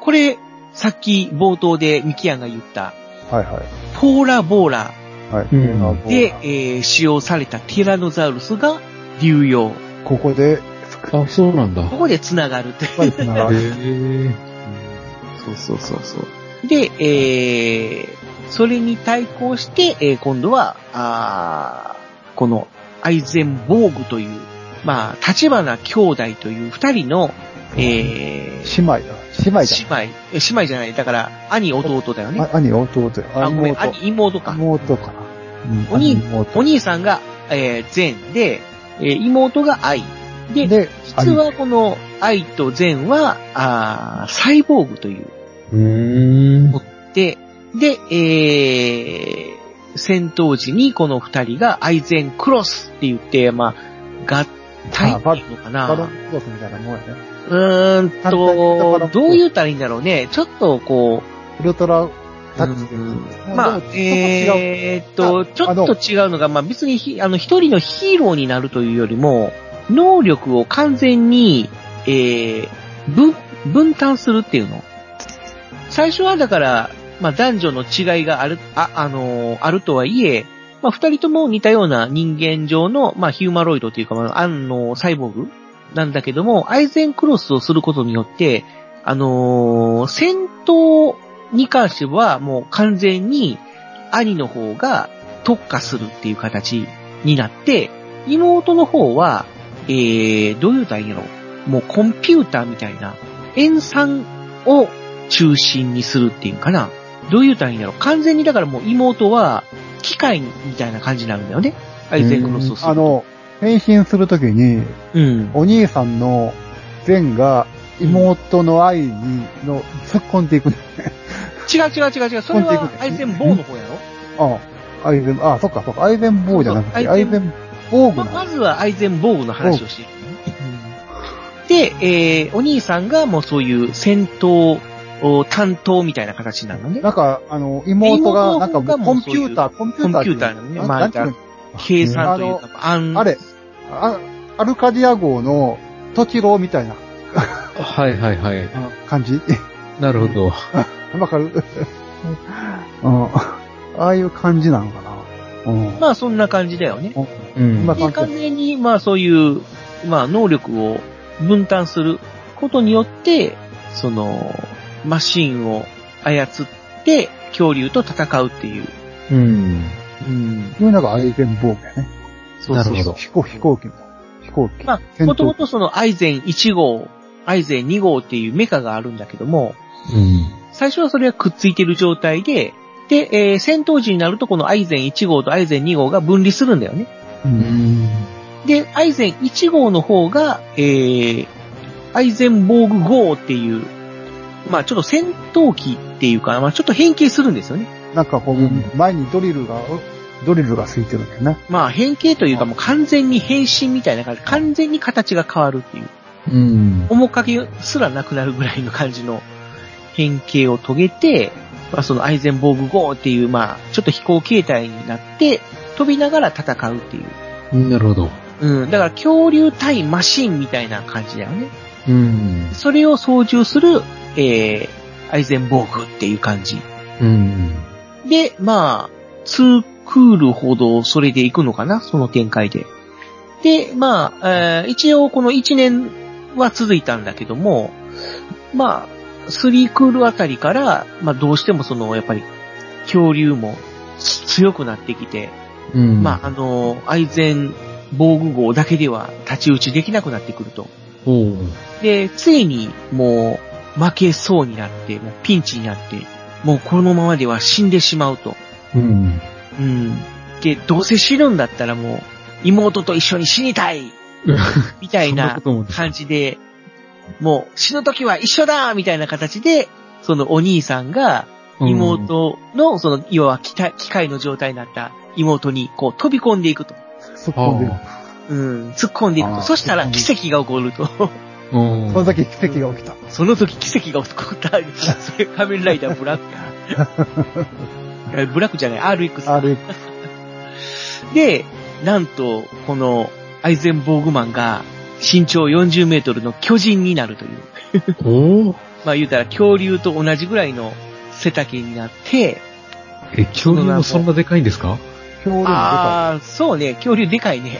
これ、さっき冒頭でミキアンが言った、はいはい。ポーラボーラはい。うんで、えー使用されたティラノザウルスが流用。ここで、あ、そうなんだ。ここで繋がるって。繋がるへえ。そうそうそうそう。で、えー、それに対抗して、えー今度は、あーこのアイゼンボーグという、まあ、立花兄弟という二人の、えー、姉妹だ。姉妹姉妹、え姉妹じゃない、だから、兄弟だよね。兄、弟よ。あ、ごめん、妹。兄、妹か。妹かな。うんお兄妹お兄さんが、えー、善で、えー妹が愛。で、で、実はこの愛と善は、あーサイボーグという。うーん。で、で、えー、戦闘時にこの二人がアイゼンクロスって言って、まあ、合体っていうのかバロンな。クロスみたいなもんやね。うーんと、ンどう言ったらいいんだろうね。ちょっとこう、ウルトラタッチで。うんでまあも、えーっと、あちょっと違うのが、まあ別にひ、あの、一人のヒーローになるというよりも、能力を完全に、えー、分、分担するっていうの。最初はだから、まあ男女の違いがある、あ、あのーあるとはいえ、まあ二人とも似たような人間上の、まあヒューマロイドというか、まあ、あの、サイボーグなんだけども、アイゼンクロスをすることによって、あのー戦闘に関してはもう完全に兄の方が特化するっていう形になって、妹の方は、えー、どういうたらいいんやろもうコンピューターみたいな、塩酸を中心にするっていうかな。どういうたらいいんやろ完全にだからもう妹は機械みたいな感じになるんだよね。アイゼンクロスをすると。あの、変身するときに、うん。お兄さんの善が妹の愛にの突っ込んでいくね。違う違う違う違う。それはアイゼンボーの方やろ？ああ、アイゼン、あ、そっかそっか、アイゼンボーじゃなくて、アイゼンボーグまなまずはアイゼンボーグの話をしている、で、えー、お兄さんがもうそういう戦闘お担当みたいな形になるのね。なんか、あの、妹が、なんかコンピューター、コンピューター。コンピューターなのねまあ計算というか、あんあれ、あアルカディア号のトチローみたいなはいはいはい。感じ。なるほど。わかるうん。ああいう感じなのかな。うん。まあそんな感じだよね。うん。まあで、完全に、まあそういう、まあ能力を分担することによって、その、マシンを操って、恐竜と戦うっていう。うん。うん。いうのがアイゼンボーグやね。そうそうなるほど飛行、飛行機も。飛行機。まあ、もともとそのアイゼン1号、アイゼン2号っていうメカがあるんだけども、うん。最初はそれがくっついてる状態で、で、えー戦闘時になるとこのアイゼン1号とアイゼン2号が分離するんだよね。うん。で、アイゼン1号の方が、えー、アイゼンボーグ号っていう、まあちょっと戦闘機っていうか、まあちょっと変形するんですよね。なんかこう、前にドリルが、ドリルがついてるんだよね。まあ変形というかもう完全に変身みたいな感じ、完全に形が変わるっていう。うん。面影すらなくなるぐらいの感じの変形を遂げて、まあ、そのアイゼンボーグ号っていう、まあ、ちょっと飛行形態になって、飛びながら戦うっていう。なるほど。うん。だから恐竜対マシンみたいな感じだよね。うん。それを操縦する、えー、アイゼンボーグっていう感じ。うん。で、まあ、2クールほどそれで行くのかな？その展開で。で、まあ、えー一応この1年は続いたんだけども、まあ、3クールあたりから、まあどうしてもその、やっぱり、恐竜も強くなってきて、うん。まああの、アイゼン防具号だけでは太刀打ちできなくなってくると。で、ついにもう負けそうになって、もうピンチになって、もうこのままでは死んでしまうと。うん。うん。で、どうせ死ぬんだったらもう、妹と一緒に死にたい みたいな感じで、もう死ぬ時は一緒だみたいな形で、そのお兄さんが、妹の、その、要は機械の状態になった妹に、こう飛び込んでいくと。突っ込んでる。うん、突っ込んでいくと。そしたら奇跡が起こると。うん。その時奇跡が起きた。その時奇跡が起こった。それ仮面ライダーブラックや。ブラックじゃない、RX か。RX。で、なんと、この、アイゼンボーグマンが、身長40メートルの巨人になるという。まあ言うたら恐竜と同じぐらいの背丈になって、え、恐竜もそんなでかいんですか？恐竜もでかああ、そうね、恐竜でかいね。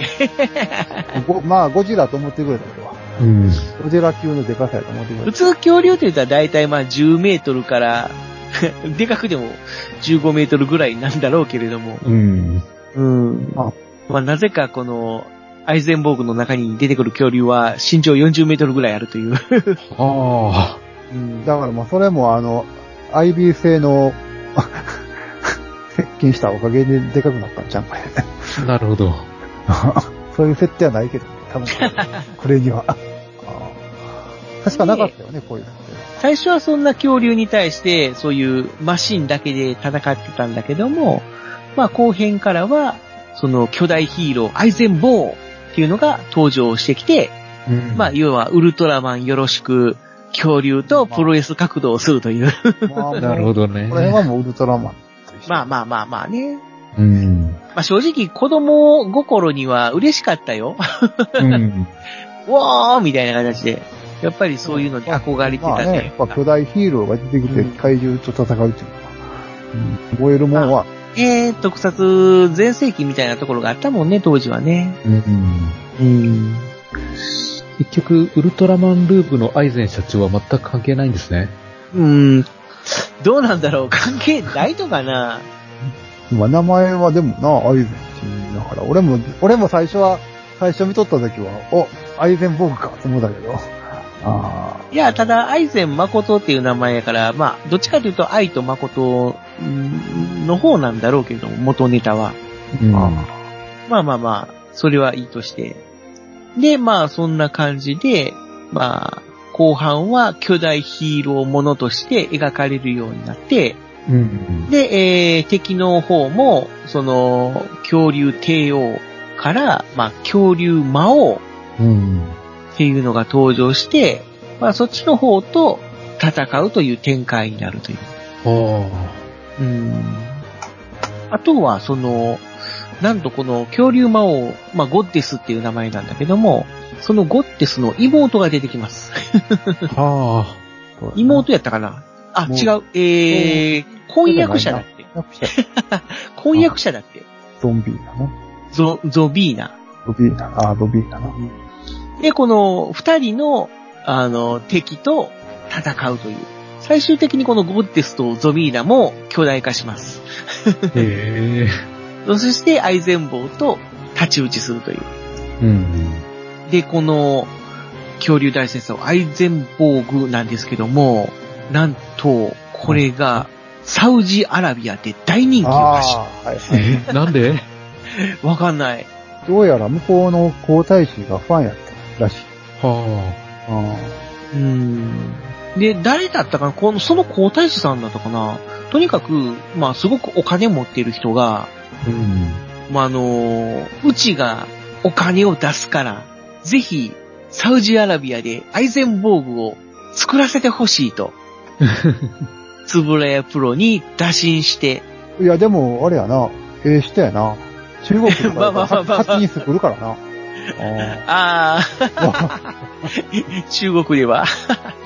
まあ、ゴジラと思ってくれたけど。うん。ゴジラ級のでかさやと思って普た。通恐竜って言ったら大体まあ10メートルから、でかくでも15メートルぐらいなんだろうけれども、うん。うん。あまあなぜかこの、アイゼンボーグの中に出てくる恐竜は身長40メートルぐらいあるという。あうんだからもうそれもあの、IB 製の、接近したおかげででかくなったんちゃうんかね。あ、なるほど。そういう設定はないけどね、多分これには。確かなかったよね、こういう設定は。最初はそんな恐竜に対して、そういうマシンだけで戦ってたんだけども、まあ後編からは、その巨大ヒーロー、アイゼンボーっていうのが登場してきて、うんまあ要はウルトラマンよろしく、恐竜とプロレス格闘をするという。まあなるほどねこ。れはもうウルトラマン。まあまあまあまあね。うん。まあ正直子供心には嬉しかったよ。うん。わーみたいな形で。やっぱりそういうのに憧れてたまあね、やねっ。ぱ巨大ヒーローが出てきてうん怪獣と戦うっていうのは、うん、燃えるもんは、えー、特撮全盛期みたいなところがあったもんね、当時はね。うん、うん。結局、ウルトラマンループのアイゼン社長は全く関係ないんですね。うん。どうなんだろう関係ないのかなまあ名前はでもな、アイゼンって言いながら、俺も、俺も最初は、最初見とった時は、お、アイゼンボーグかと思ったけど、あいや、ただ、アイゼン誠っていう名前やから、まあ、どっちかというと、愛と誠うんの方なんだろうけれども、元ネタは。ー、うん、あまあまあまあ、それはいいとして。で、まあ、そんな感じで、まあ、後半は巨大ヒーローものとして描かれるようになって、うん、で、えー敵の方も、その、恐竜帝王から、まあ、恐竜魔王うん、っていうのが登場して、まあ、そっちの方と戦うという展開になるという。あ。うん。あとは、その、なんとこの恐竜魔王、まあ、ゴッデスっていう名前なんだけども、そのゴッデスの妹が出てきます。はそうだね妹やったかな？あ、違う。えー、婚約者だって。婚約者だって。ゾンビーなのゾ、ゾビーナ。ゾビーナ、あー、ゾビーナな。で、この二人の、あの、敵と戦うという。最終的にこのゴッデスとゾビーナも巨大化します。あ。へえ。そしてアイゼンボウと太刀打ちするという。うん。で、この恐竜大戦争、アイゼンボーグなんですけども、なんと、これがサウジアラビアで大人気らしい。ああ、はいなんで？わかんない。どうやら向こうの皇太子がファンやったらしい。はあうーん。で、誰だったかな？この、その皇太子さんだったかな？とにかく、まあ、すごくお金持っている人が、あ。うん。まあ、あの、うちがお金を出すから、ぜひ、サウジアラビアでアイゼンボーグを作らせてほしいと、つぶらやプロに打診して、あ。いや、でも、あれやな。ええ人やな。中国と まあまあまあまあか勝手に作るからな。ああ 中国では。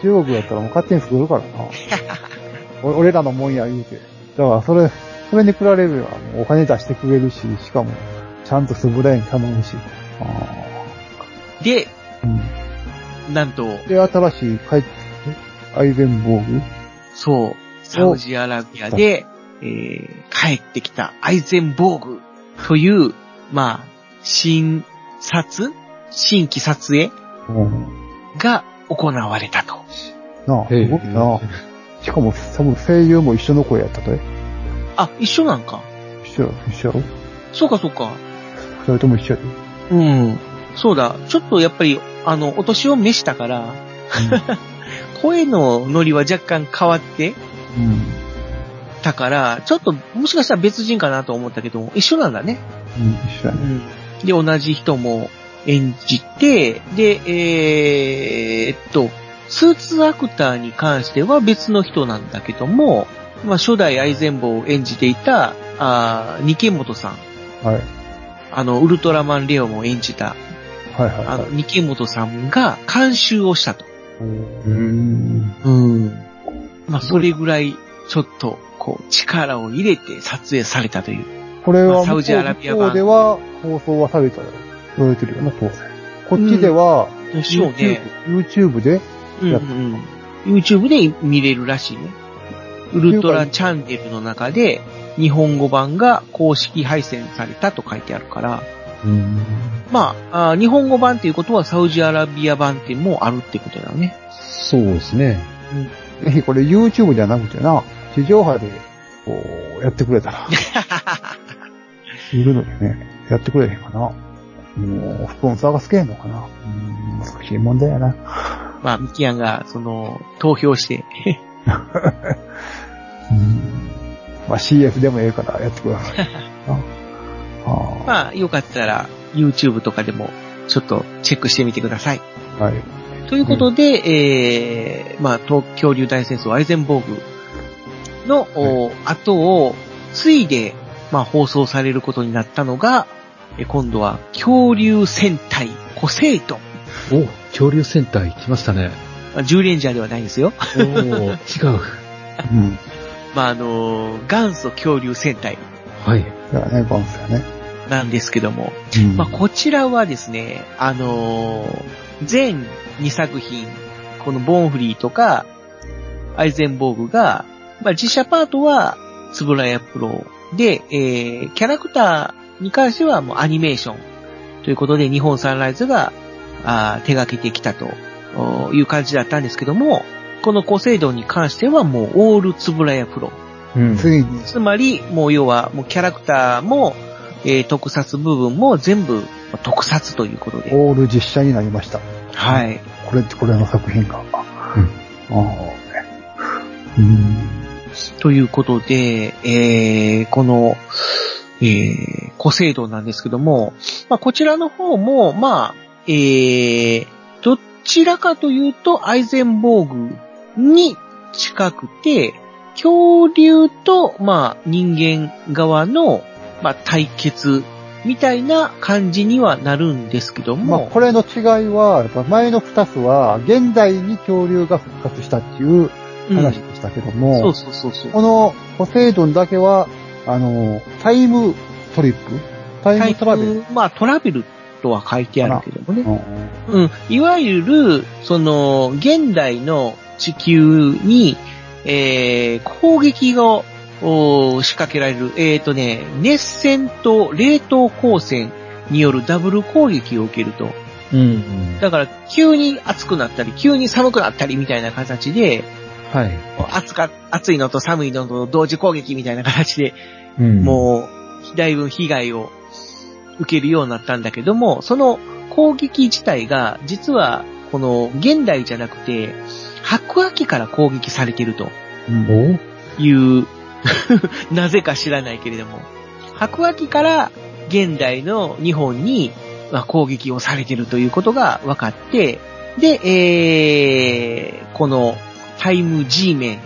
中国やったらもう勝手に作るからな。お俺らのもんや言うて。だから、それ、それに比べれば、お金出してくれるし、しかも、ちゃんとスブライに頼むし。あで、あうん。なんと、で、新しいアイゼンボーグ？そう、サウジアラビアで、えー帰ってきたアイゼンボーグという、まあ、新撮新規撮影?うん。が行われたと。なあ、すごいな。しかも、多分声優も一緒の声やったとえあ、一緒なんか。一緒やろ一緒やろ？そうかそうか。二人とも一緒やで。うん。そうだ。ちょっとやっぱり、あの、お年を召したから、声のノリは若干変わってうん。たから、ちょっと、もしかしたら別人かなと思ったけど、一緒なんだね。うん、一緒やね。うん。で、同じ人も演じて、で、えーっと、スーツアクターに関しては別の人なんだけども、まあ、初代アイゼンボーを演じていた、あーニケモトさん。はい。あの、ウルトラマンレオも演じた、はいはいあの、はい。ニケモトさんが監修をしたと。うん。うん。まあ、それぐらい、ちょっと、こう、力を入れて撮影されたという。これは、まあサウジアラビア版では放送はされたよ。言われてるよな、当然。こっちでは、でしょうね。YouTube, で、うんやっうん。YouTube で見れるらしいね。ウルトラチャンネルの中で、日本語版が公式配信されたと書いてあるから、うん。まあ、あー日本語版っていうことはサウジアラビア版っていうあるってことだよね。そうですね。ぜ ひこれ YouTube じゃなくてな、地上波で、こう、やってくれたら、いるのにね、やってくれへんかな。もう、スポンサーがつけへんのかな。うん、難しい問題やな。まあ、ミキヤンが、その、投票して、うん。まあ CS でもええからやってください。ああまあ、よかったら、YouTube とかでも、ちょっとチェックしてみてください。はい。ということで、えー、まあ、東恐竜大戦争アイゼンボーグの、お後を、ついで、まあ、放送されることになったのが、え今度は恐竜戦隊ポセイドン。お、恐竜戦隊来ましたね。10レンジャーではないですよ。おー、違う。うん。まあ、あの、元祖恐竜戦隊はい。だからね、バンスやね。なんですけども、うん。まあ、こちらはですね、あのー全2作品、このボーンフリーとか、アイゼンボーグが、まあ、実写パートは、つぶらやプロで、えー、キャラクターに関してはもうアニメーション。ということで、日本サンライズが、あー手掛けてきたという感じだったんですけども、このコセイドンに関してはもうオールつぶらやプロ。う。ん。つまり、もう要は、もうキャラクターも、えー特撮部分も全部特撮ということで。オール実写になりました。はい。これってこれの作品か。うんああ。うん。ということで、えー、この、えー、古聖堂なんですけども、まあ、こちらの方も、まあ、えー、どちらかというと、アイゼンボーグに近くて、恐竜と、まあ、人間側の、まあ、対決みたいな感じにはなるんですけどまあ、も、これの違いは、やっぱ前の二つは、現代に恐竜が復活したっていううん話でしたけども、そうそうそうそう。このポセイドンだけは、あの、タイムトリップ？タイムトラベル？まあ、トラベルとは書いてあるけどもね。うんうん。いわゆる、その、現代の地球に、えー、攻撃がお仕掛けられる、えーとね、熱戦と冷凍光線によるダブル攻撃を受けると。うん。だから、急に暑くなったり、急に寒くなったりみたいな形で、はい。暑か、暑いのと寒いのと同時攻撃みたいな形で、うん。もう、だいぶ被害を受けるようになったんだけども、その攻撃自体が、実は、この現代じゃなくて、白亜紀から攻撃されているとうんお？いう、なぜか知らないけれども、白亜紀から現代の日本に、まあ、攻撃をされているということが分かって、で、えー、このタイム G メン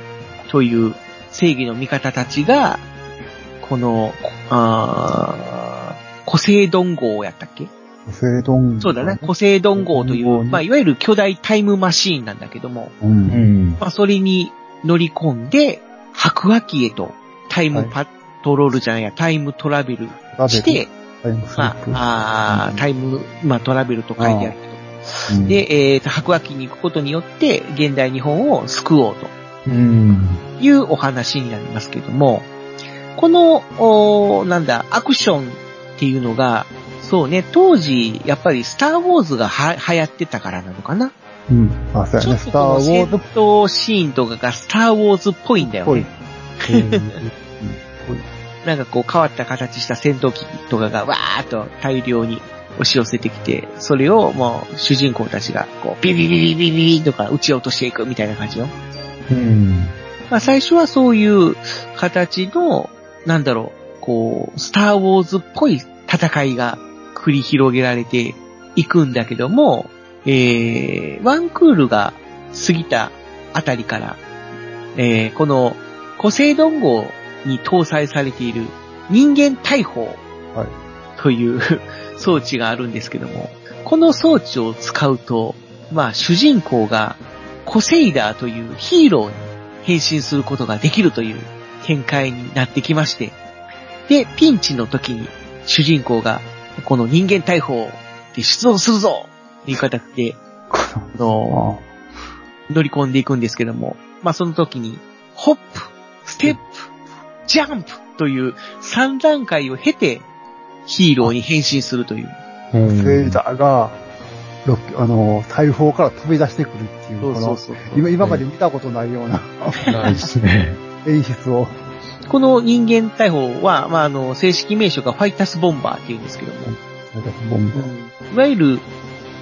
という正義の味方たちが、この、あー、コセイドン号やったっけ？ポセイドン。そうだね。コセイドン号という、うんまあ、いわゆる巨大タイムマシーンなんだけども、う。うんん。まあ、それに乗り込んで、白亜紀へと、タイムパトロールじゃないや、タイムトラベルして、タイムスリま。あ、あータイム、まあ、トラベルと書いてあるけど、うん、で、えーと、白亜紀に行くことによって、現代日本を救おうと。うん。いうお話になりますけども、この、おーなんだ、アクションっていうのが、そうね、当時、やっぱりスターウォーズがは流行ってたからなのかな。うん。あ、そうやね。ちょっスターウォーズっ闘シーンとかがスターウォーズっぽいんだよぽいね。。なんかこう変わった形した戦闘機とかがわーっと大量に押し寄せてきて、それをもう主人公たちがこうビビビビビビビとか撃ち落としていくみたいな感じよ。うん。まあ最初はそういう形の、なんだろう、こう、スターウォーズっぽい戦いが繰り広げられていくんだけども、えー、ワンクールが過ぎたあたりから、えー、この、コセイドン号に搭載されている人間大砲はい。という装置があるんですけども、この装置を使うと、まあ主人公がコセイダーというヒーローに変身することができるという展開になってきまして、で、ピンチの時に主人公がこの人間大砲で出動するぞという形で、あのあ乗り込んでいくんですけども、まあその時に、ホップ、ステップ、ジャンプという3段階を経て、ヒーローに変身するという。あ。セイダーが、ロッあの、大砲から飛び出してくるっていう、この、そう。今今まで見たことないようなないですね。演出を。この人間大砲は、まああの、正式名称がファイタスボンバーっていうんですけども、ボンバいわゆる、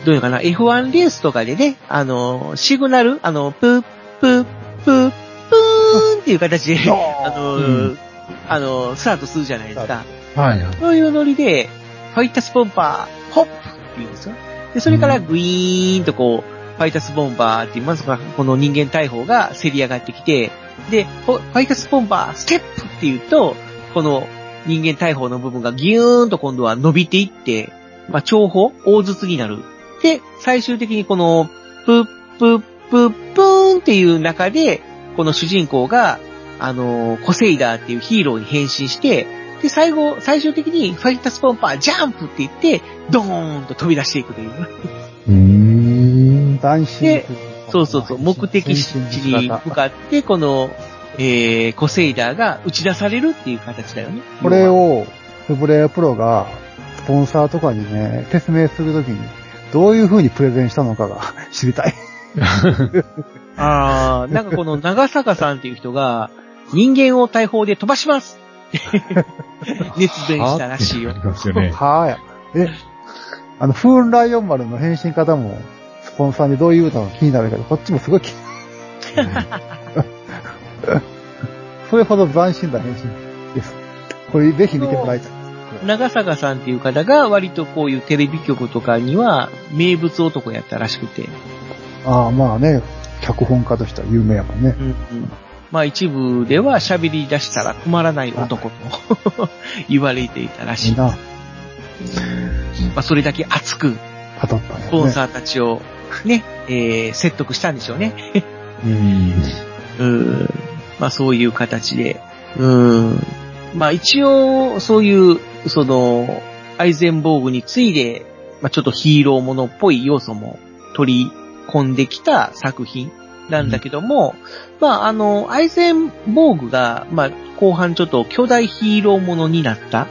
どういうのかな、F1 レースとかでね、あの、シグナル、あの、プー、プー、プー、プーンっていう形で、あの、うんあの、スタートするじゃないですか。はいはい。そういうノリで、ファイタスボンバー、ホップって言うんですよ。で、それからグイーンとこう、ファイタスボンバーっていう、まずはこの人間大砲がせり上がってきて、で、ファイタスボンバー、ステップって言うと、この人間大砲の部分がギューンと今度は伸びていって、まあ、長砲大筒になる。で、最終的にこの、プップッププップーンっていう中で、この主人公が、あのーコセイダーっていうヒーローに変身して、で、最後、最終的にファイタスポンパージャンプって言って、ドーンと飛び出していくという。うーん。斬新でそうそうそう、目的地に向かって、この、えー、コセイダーが打ち出されるっていう形だよね。これを、フブレアプロが、スポンサーとかにね、説明するときに、どういう風にプレゼンしたのかが 知りたい。あー、なんかこの長坂さんっていう人が、人間を大砲で飛ばします 熱弁したらしいよあ。りますよね。はーい。え、あの、フーンライオン丸の変身方も、スポンサーにどういう歌が気になるけど、こっちもすごい気それほど斬新な変身です。これぜひ見てもらいたい。長坂さんっていう方が割とこういうテレビ局とかには名物男やったらしくて。ああ、まあね、脚本家としては有名やもんね。うんうん。まあ一部では喋り出したら困らない男と 言われていたらしい。まみんな、あそれだけ熱く語ったんスポ。ンサーたちをね、えー、説得したんでしょうね。うん。うん。まあそういう形で。うん。まあ一応、そういう、その、アイゼンボーグについで、まあちょっとヒーローものっぽい要素も取り込んできた作品なんだけども、まああの、アイゼンボーグが、まあ後半ちょっと巨大ヒーローものになった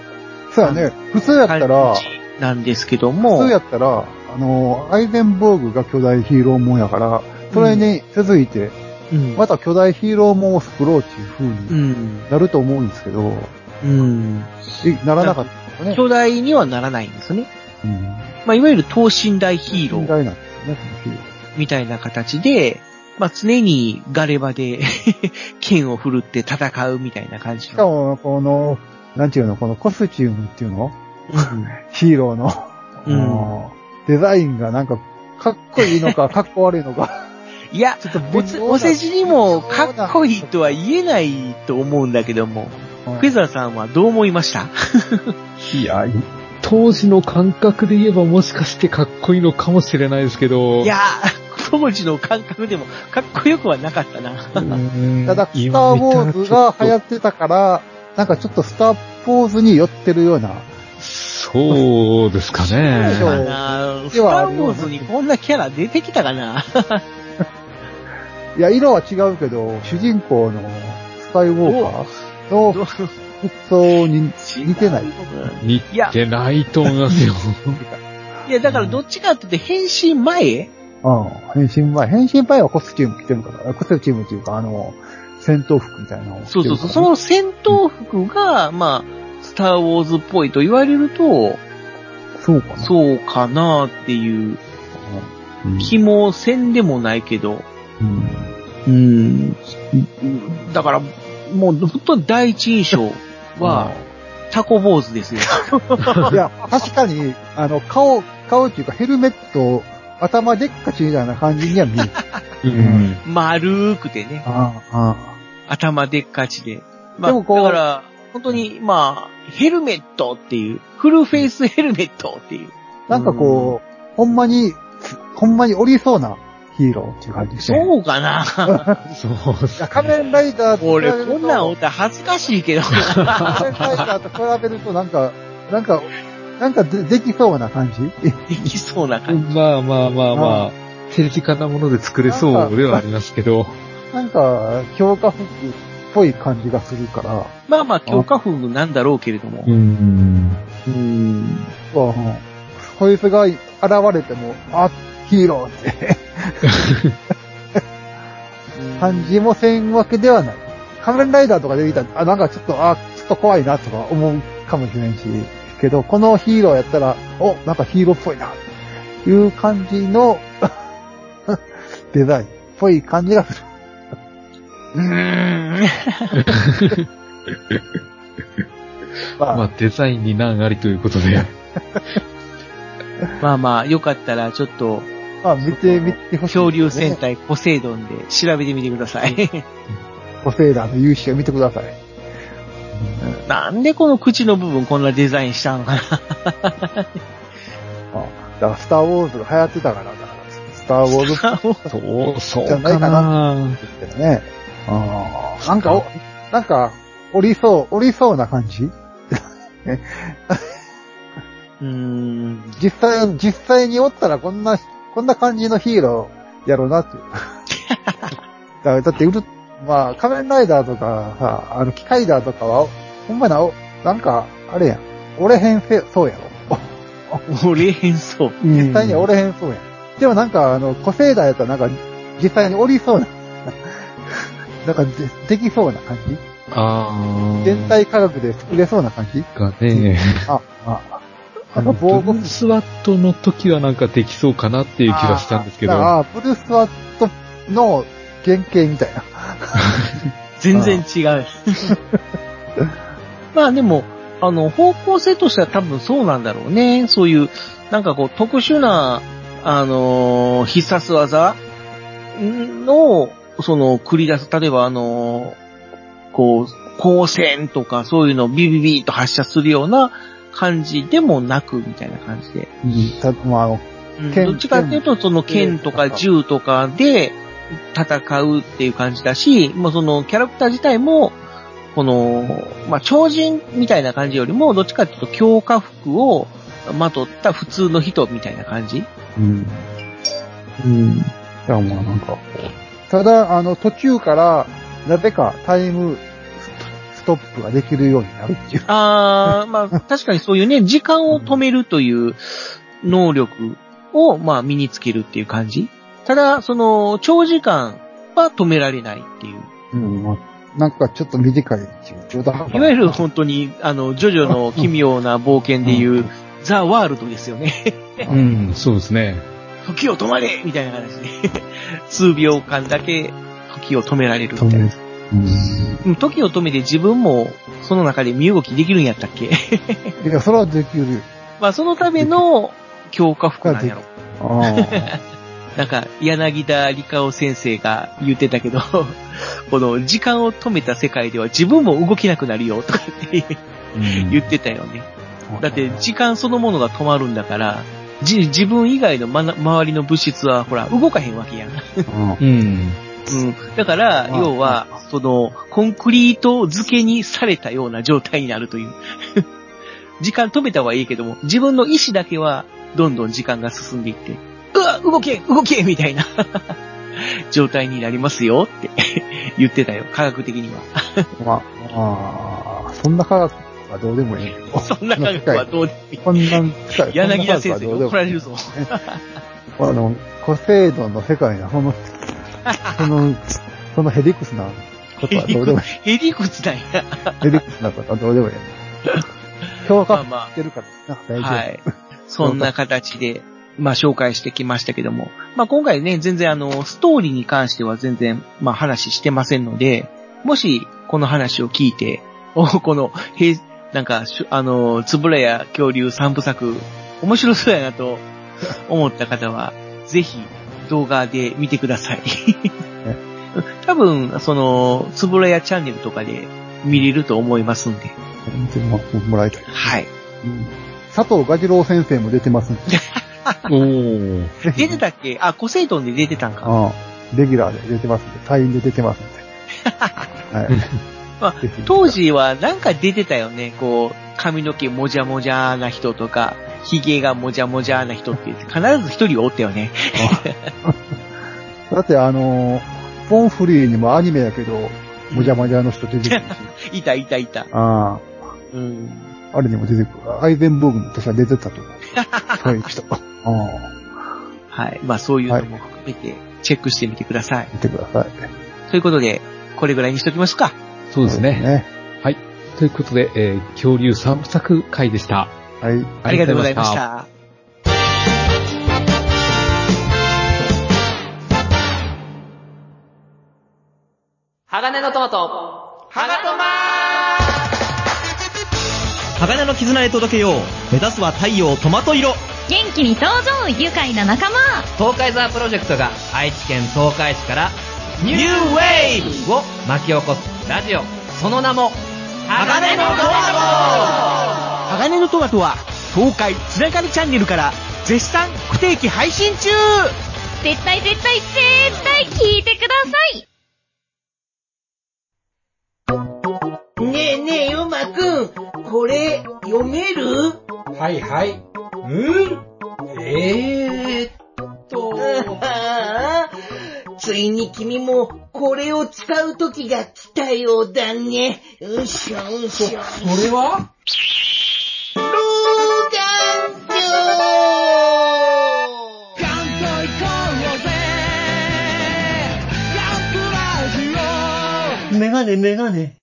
そうやね。普通やったら、なんですけど普も通、やったら、あの、アイゼンボーグが巨大ヒーローもんやから、それに続いて、うん。また巨大ヒーローもんを作ろうっていう風うにん。なると思うんですけど、うん。えならなかったね。巨大にはならないんですね。うん。まあいわゆる等身大ヒーロー信。頼なんですよね、ヒーロみたいな形で、まあ常にガレ場で 剣を振るって戦うみたいな感じー。しかの。も、この、なんていうの、このコスチュームっていうの？うんヒーローの、うんデザインがなんか、かっこいいのか、かっこ悪いのか。いや、ちょっとお世辞にもかっこいいとは言えないと思うんだけども、フェザーさんはどう思いました？いや、当時の感覚で言えばもしかしてかっこいいのかもしれないですけど。いや、当時の感覚でもかっこよくはなかったな。うんただ、スター・ウォーズが流行ってたから、なんかちょっとスター・ポーズに寄ってるような。そうですかそうね。かなスター・ウォーズにこんなキャラ出てきたかないや、色は違うけど、主人公のスカイウォーカーの服装に似てない。似てないと思いますよ。いや、だからどっちかって言って変身前？うん。変身前。変身前はコスチューム着てるから、コスチュームっていうか、あの、戦闘服みたいなのを着てるからそうそうそう。その戦闘服が、まあ、スター・ウォーズっぽいと言われると、そうかな。そうかなっていううん。気もせんでもないけど、うんうん。だから、もう本当に第一印象は、タコ坊主ですよ。いや、確かに、あの、顔、顔っていうかヘルメット、頭でっかちみたいな感じには見える。うん。丸ーくてね、ああ、あ頭でっかちで。まあ、でもこうだから、本当に、まあ、ヘルメットっていう、フルフェイスヘルメットっていう。あ。なんかこう、ほんまに、ほんまにおりそうなヒーローっていう感じですね。そうかな そうっすいや仮面ライダーと比べ俺、ると、こんなんおったら恥ずかしいけど。仮面ライダーと比べるとなんか、なんか、なんかでできそうな感じ？できそうな感じ。まあまあまあまあ、手近なもので作れそうではありますけど。なんか、強化服っぽい感じがするから、まあまあ、強化風なんだろうけれども。うん。うん。こうこいつが現れても、あ、ヒーローって 感じもせんわけではない。仮面ライダーとかで見たら、あ、なんかちょっと、あ、ちょっと怖いなとか思うかもしれんし、けど、このヒーローやったら、お、なんかヒーローっぽいな、いう感じの デザインっぽい感じがする。うーん。まあ、まあデザインに難ありということで。まあまあ、よかったら、ちょっと、まあ、見てみてほしい、恐竜戦隊ポセイドンで調べてみてください。ポセイダーの勇姿を見てください。なんでこの口の部分こんなデザインしたのかな。あだから、スターウォーズが流行ってたから、だ。スターウォーズ。そう、そうじゃないかかなね。ああ、なんかお、なんか、おりそう、おりそうな感じ？うーん。実際、実際におったらこんな、こんな感じのヒーローやろうなっていう。だって、うる、まあ、仮面ライダーとかさ、あの、機械ダーとかは、ほんまな、おなんか、あれやん。俺変せ、そうやろ。俺変そう。実際には俺変そうやん。でもなんか、あの、個性ダーやったらなんか、実際におりそうな、なんかで、できそうな感じああ。全体科学で作れそうな感じがね。あ、あ、あの、防護ブルースワットの時はなんかできそうかなっていう気がしたんですけど。ああ、ブルースワットの原型みたいな。全然違う。まあでも、あの、方向性としては多分そうなんだろうね。そういう、なんかこう、特殊な、あのー必殺技の、その、繰り出す、例えばあのーこう、光線とかそういうのをビビビーと発射するような感じでもなく、みたいな感じで。うん。たまあ、あの、うん剣どっちかっていうと、その剣とか銃とかで戦うっていう感じだし、もうそのキャラクター自体も、この、まあ、超人みたいな感じよりも、どっちかっていうと強化服をまとった普通の人みたいな感じうん。うん。いや、まあなんかただ、あの、途中から、なぜかタイムストップができるようになるっていう。あー、まあ、確かにそういうね、時間を止めるという能力を、まあ、身につけるっていう感じ。ただ、その、長時間は止められないっていう。うん、まあ、なんかちょっと短いっていう、中途半端いわゆる本当に、あの、ジョジョの奇妙な冒険でいう、ザ・ワールドですよね。うん、そうですね。時を止まれみたいな形で、数秒間だけ時を止められるみたいな。うん時を止めて自分もその中で身動きできるんやったっけ？いや、それはできるよ。まあそのための強化服なんやろ。あ なんか、柳田理香先生が言ってたけど、この時間を止めた世界では自分も動けなくなるよとかって言ってたよね。あ。だって時間そのものが止まるんだから、じ自分以外のまな周りの物質はほら動かへんわけやん。うん、うん。うん。だから、まあ要は、その、コンクリート付けにされたような状態になるという。時間止めたはいいけども、自分の意志だけは、どんどん時間が進んでいって、うわ動け動けみたいな 状態になりますよって 言ってたよ、科学的には。まあ、まあ、そんな科学はどうでもいい。そんな科学はどうでもいい。こんな世界柳田先生に怒られるぞ。あの、コセイドンの世界のその、その、そのヘリクスなことはどうでもいい。ヘリクツだよ。ヘリクスなことはどうでもいい。強化まあまあしてるからな、大丈夫。はい。そんな形で、まあ紹介してきましたけども。まあ今回ね、全然あの、ストーリーに関しては全然、まあ話してませんので、もし、この話を聞いて、おこの、へいなんか、あの、つぶらや恐竜三部作、面白そうやなと思った方は、ぜひ動画で見てください。多分、その、つぶらやチャンネルとかで見れると思いますんで。全然ももらいたい。はい。うん佐藤ガジロウ先生も出てますんで。お出てたっけ？あ、コセイトンで出てたんか。ああレギュラーで出てますんで、隊員で出てますんで。はい。まあ当時はなんか出てたよね。こう、髪の毛もじゃもじゃな人とか、髭がもじゃもじゃな人って言って、必ず一人おったよね。だってあのー、ポンフリーにもアニメやけど、もじゃもじゃの人出てくるし。いたいたいた。あうん。あ、あれにも出てくる。アイゼンブーグも確か出てたと思う。そういう人。ああ、はい。まあそういうのも含めて、チェックしてみてください。見てください。ということで、これぐらいにしときますか。そうですね。ということで、えー恐竜三部作回でした。はい。ありがとうございました。鋼のトマト、ハガトマ鋼の絆へ届けよう。目指すは太陽トマト色。元気に登場愉快な仲間東海ザープロジェクトが愛知県東海市からニューウェーブを巻き起こすラジオ。その名も、鋼のトマ鋼のトマトは、東海つながりチャンネルから絶賛不定期配信中。絶対絶対絶対聞いてください。ねえねえ、ヨマくん、これ、読める？はいはい。うん？えーっと。ついに君も、これを使う時が来たようだね。うしょうしょ。それは？老眼メガネメガネ。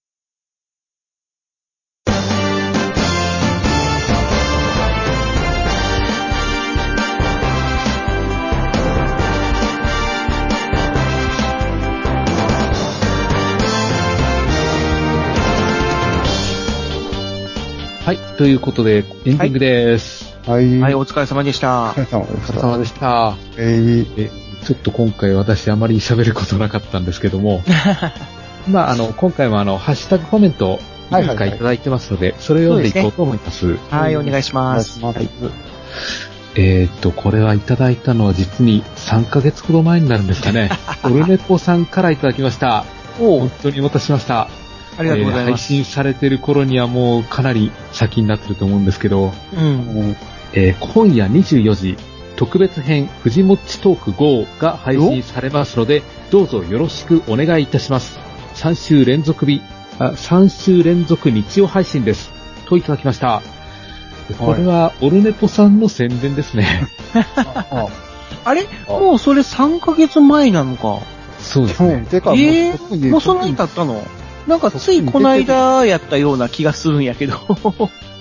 はい。ということで、エンディングです。はい。はい、お疲れ様でした。お疲れ様でお疲れした。様でした。えー、え、ちょっと今回私あまり喋ることなかったんですけども、まあ、あの、今回もあの、ハッシュタグコメント、いくつかいただいてますので、それを読んでいこうと思います。はい、お願いします。お願いしえーっと、これはいただいたのは実に3ヶ月ほど前になるんですかね。オルネポさんからいただきました。本当にお待たせしました。ありがとうございます。えー配信されてる頃にはもうかなり先になってると思うんですけど、うん。えー今夜24時、特別編富士もっちトーク5が配信されますので、どうぞよろしくお願いいたします。3週連続日、あ、3週連続日曜配信です。といただきました。これは、オルネポさんの宣伝ですね。あれ？もうそれ3ヶ月前なのか。そうですね。てか、もうえもうそんなに経ったの？なんかついこの間やったような気がするんやけど。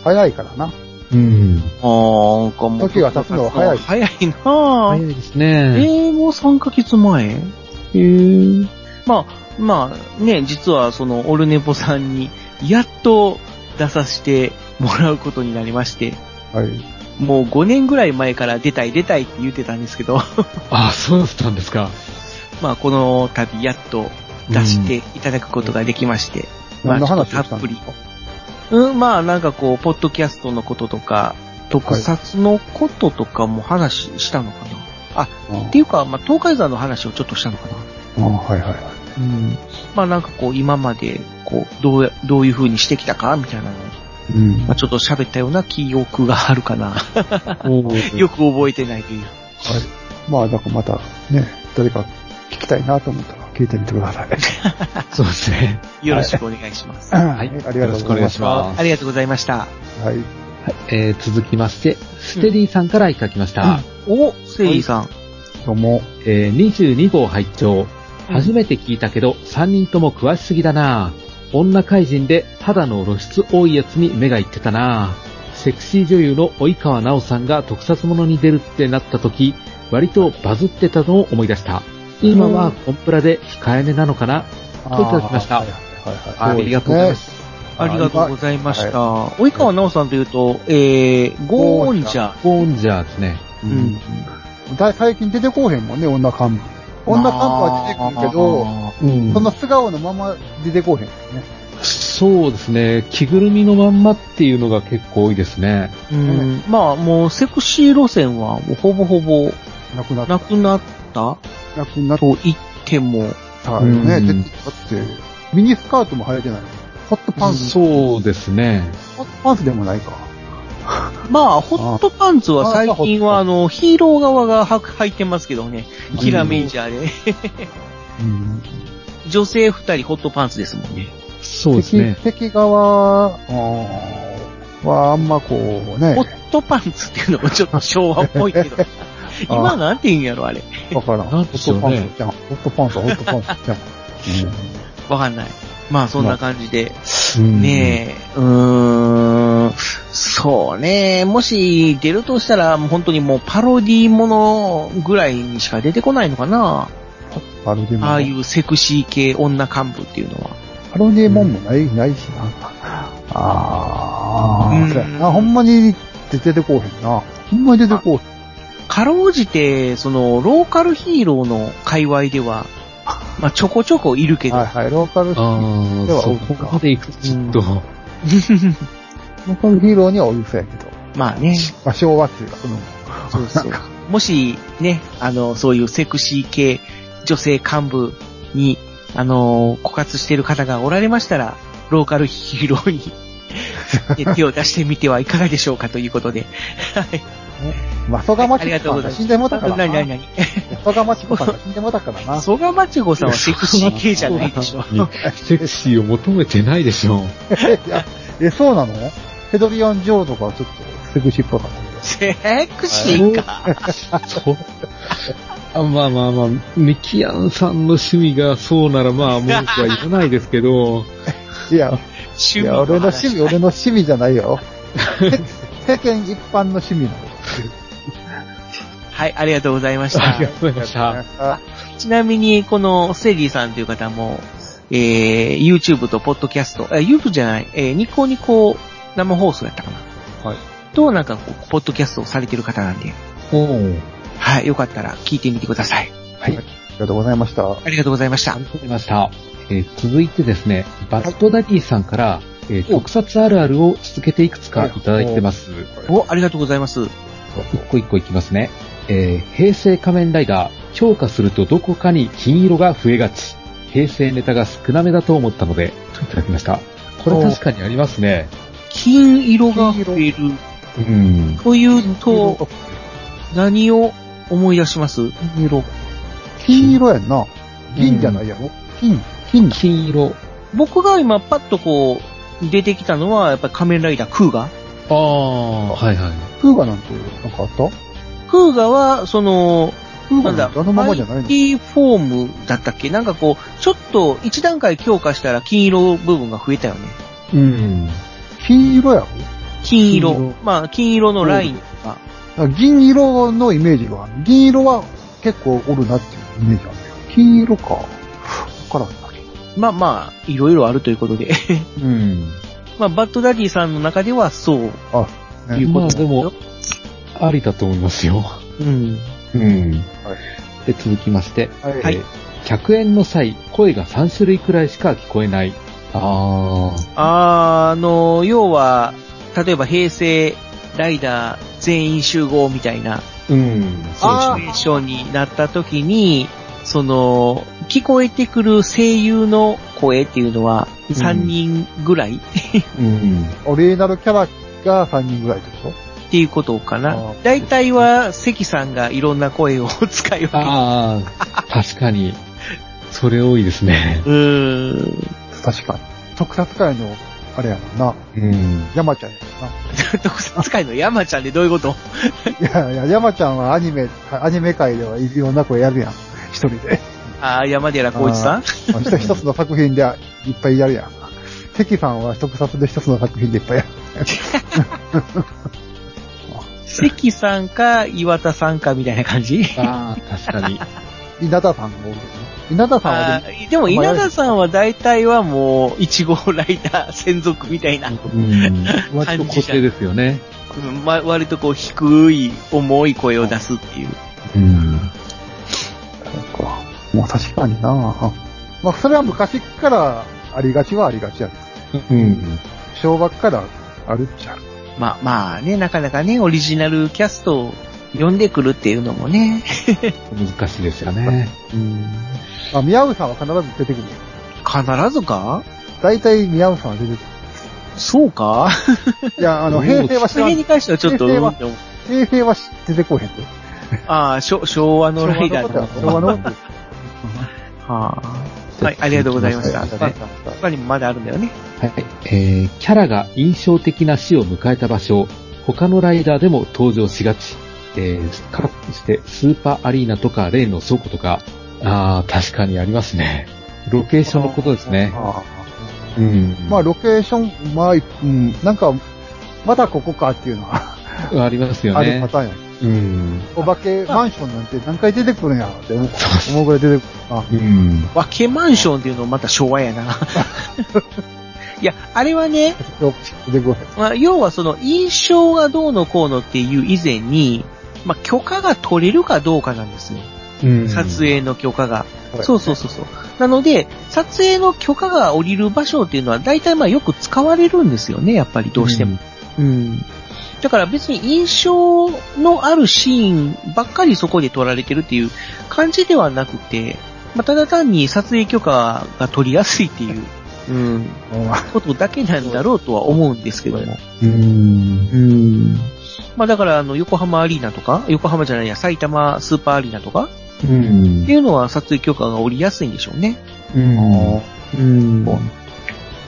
早いからな。うん。あー、なんかもう。時が経つのは早い早いなぁ。早いですえね。ー、もう3ヶ月前？えー。まあ、まあね、実はそのオルネポさんにやっと出させてもらうことになりまして、はい。もう5年ぐらい前から出たい出たいって言ってたんですけど、あ、そうだったんですか。まあこの度やっと出していただくことができまして、まあ何のちょっ話をしたっぷり。うん、まあなんかこう、ポッドキャストのこととか、特撮のこととかも話したのかな？あ、っていうか、まあ東海山の話をちょっとしたのかな。あはいはいはい。うん。まあなんかこう、今まで、こう、どうや、どういう風にしてきたかみたいなのを、うん。まあちょっと喋ったような記憶があるかな。よく覚えてないという。まあ、だからまた、ね、誰か聞きたいなと思ったら聞いてみてください。そうですね。よろしくお願いします。はい。はいありがとうございますありがとうございました。はい。はい、えー、続きまして、ステディさんからいただきました。お、セイさん。どうも。えー、22号拝聴初めて聞いたけど、3人とも詳しすぎだな女怪人で肌の露出多いやつに目がいってたなセクシー女優の及川奈緒さんが特撮ものに出るってなった時、割とバズってたのを思い出した。今はコンプラで控えめなのかな？といただきました。はいはいはい。ありがとうございます。ありがとうございました。及川奈緒さんというと、えー、ゴーンジャー。ゴーンジャーですね。うん。だ最近出てこうへんもんね、女幹部。女幹部は出てくるけど、うんその素顔のまま出てこうへんもんね。そうですね。着ぐるみのまんまっていうのが結構多いですね。うん、まあもうセクシー路線はもうほぼほぼなくなった。なくなった？なくなっと言っても、たよね。うんでだって、ミニスカートも履いてない。ホットパンツ、そうですね。ホットパンツでもないか。まあ、ホットパンツは最近はあの、ヒーロー側が履いてますけどね。キラメイジャーで。うん。女性二人ホットパンツですもんね。そうですね。敵敵側はあんまこうねホ、ットパンツっていうのもちょっと昭和っぽいけど。今なんて言うんやろ、あれ。わからん。ホなんでしょうねットパンツじゃん。ホットパンツはホットパンツじゃん。わかんない。まあ、そんな感じで。うんねえ、うーん、そうね。もし出るとしたら、もう本当にもうパロディものぐらいにしか出てこないのかな。パロディ。ああいうセクシー系女幹部っていうのは。パロディモンもない、ないしな。あうんあ、そうやな。ほんまに出てこうへんな。ほんまに出てこうへん。かろうじて、その、ローカルヒーローの界隈では、まあ、ちょこちょこいるけど、はいはい、ローカルヒーローではそこまで行くとちょっと、ローカルヒーローにはおるそうやけど。まあね、まあ、昭和っていうか、その、そうそう。もしね、あの、そういうセクシー系女性幹部に、あの、枯渇している方がおられましたら、ローカルヒーローに ね手を出してみてはいかがでしょうかということで。はい。まあ、曽我ありが町子さんがとうございます。死んでもたからな。なになになに曽我町子さんが死んでもたからな。曽我町子さんはセクシー系じゃないでしょ。セクシーを求めてないでしょ。いや、え、そうなの？ヘドリアン・ジョーとかはちょっとセクシーっぽかった。セクシーか。そう。あまあまあまあ、ミキアンさんの趣味がそうならまあ文句は言わないですけど、いや、趣いや、俺の趣味、俺の趣味じゃないよ。世間一般の趣味なの。はい、ありがとうございましたありが。とうございました。あ ちなみに、このセリーさんという方も、えー、YouTube とポッドキャスト、えー、YouTube じゃない、えー、ニコニコ生放送やったかな。はい。と、なんかこう、ポッドキャストをされてる方なんで、おーはい、よかったら聞いてみてください。はい。ありがとうございました。ありがとうございましたあり。がとうございました。えー続いてですね、バッドダディさんから、えー特撮あるあるを続けていくつかいただいてます。お、ありがとうございます。一個一個いきますね。えー平成仮面ライダー、強化するとどこかに金色が増えがち。平成ネタが少なめだと思ったので、といただきました。これ確かにありますね。金色が増える。うん。というと、何を思い出します金色。金色やんな。銀じゃないやろ金、金。金色。僕が今パッとこう、出てきたのは、やっぱり仮面ライダークーガーああ、はいはい。フーガなんて、なんかあった？クーガは、その、フーガなんてあのままじゃないの？マイティフォームだったっけ？なんかこう、ちょっと一段階強化したら金色部分が増えたよね。うん。金色やろ？金色。金色まあ、金色のラインとか。なんか銀色のイメージがある。銀色は結構おるなっていうイメージある。金色か。わからんな。まあまあ、いろいろあるということで。うん。まあ、バッドダディさんの中ではそう、あ、ねいうことまあでも、ありだと思いますよ。うん。うん。はいで、続きまして、はいはいえー客演の際、声が3種類くらいしか聞こえない。ああー、あの、要は、例えば平成ライダー全員集合みたいなー。うん。そうあシチュエーションになった時に、その、聞こえてくる声優の声っていうのは3人ぐらい、っうん。オリジナルキャラが3人ぐらいってこていうことかな。大体は関さんがいろんな声を使い分けああ、確かに。それ多いですね。うーん。と確かに。特撮界の、あれやもんな。うん。山ちゃんやもんな。特撮界の山ちゃんでどういうこと？いやいや、山ちゃんはアニメ、アニメ界ではいろんな声やるやん。一人で。あー、山寺宏一さん？一つの作品でいっぱいやるやん。関さんは特撮で一つの作品でいっぱいやる。関さんか岩田さんかみたいな感じ？ああ、確かに。稲田さんがおるけどね。稲田さんはあでーでも稲田さんは大体はもう、1号ライダー専属みたいな。うん。割と固定ですよね。うんま、割とこう低い、重い声を出すっていう。うん。そうか。もう確かになまあ、それは昔からありがちはありがちやけど。うん。昭和からあるっちゃある。まあまあね、なかなかね、オリジナルキャストを呼んでくるっていうのもね。難しいですよね。うん。まあ、宮内さんは必ず出てくるよ。必ずか？大体宮内さんは出てくそうか？る。いや、あの、うん平成は知らん。に関してはちょっと、平成は平成は出てこへんで。ああ、昭昭和のライダーの。昭和の。は あ。はい、ありがとうございました。して他にもまだあるんだよね。はい。えー、キャラが印象的な死を迎えた場所、他のライダーでも登場しがち。えー、かして、スーパーアリーナとか、例の倉庫とか、あー、確かにありますね。ロケーションのことですね。あうん。あまあ、ロケーション、まあ、うん、なんか、まだここかっていうのはありますよあるねパ。ターンや。うん。お化けマンションなんて何回出てくるんやって思う思うぐらい出てくる。あ、うん。わけマンションっていうのもまた昭和やな。いや、あれはね。まあ、要はその印象がどうのこうのっていう以前に、まあ、許可が取れるかどうかなんですよ。うん。撮影の許可が。はいそうそうそうそう。なので、撮影の許可が下りる場所っていうのは大体まあよく使われるんですよね、やっぱりどうしても。うん。だから別に印象のあるシーンばっかりそこで撮られてるっていう感じではなくて、まあ、ただ単に撮影許可が取りやすいっていう、うん、ことだけなんだろうとは思うんですけども。うん。うん。まあだから、あの、横浜アリーナとか、横浜じゃないや、埼玉スーパーアリーナとか、うんっていうのは撮影許可が下りやすいんでしょうね。うん。うん。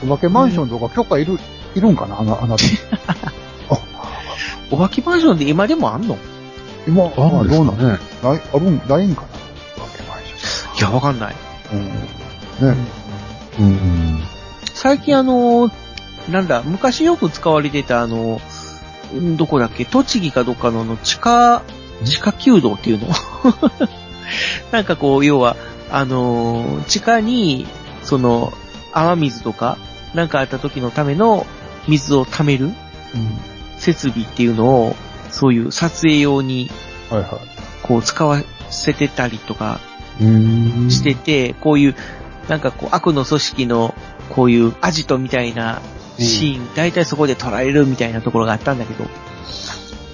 お化けマンションとか許可いる、いるんかなあの、あなた。お化けマンションで今でもあんの？今、あるん。ですか？ねどうなん？ないあるん、ないんかな？お化けマン。シいや、わかんない。ョン。うん。ね。うん。最近あの、なんだ、昔よく使われてたあの、んどこだっけ、栃木かどっかのあの地下、地下弓道っていうの？なんかこう、要は、あのー地下に、その、雨水とか、なんかあった時のための水を溜める？設備っていうのを、そういう撮影用に、はいはい。こう使わせてたりとかうん。してて、こういう、なんかこう悪の組織の、こういうアジトみたいなシーン、大体そこで捉えるみたいなところがあったんだけど、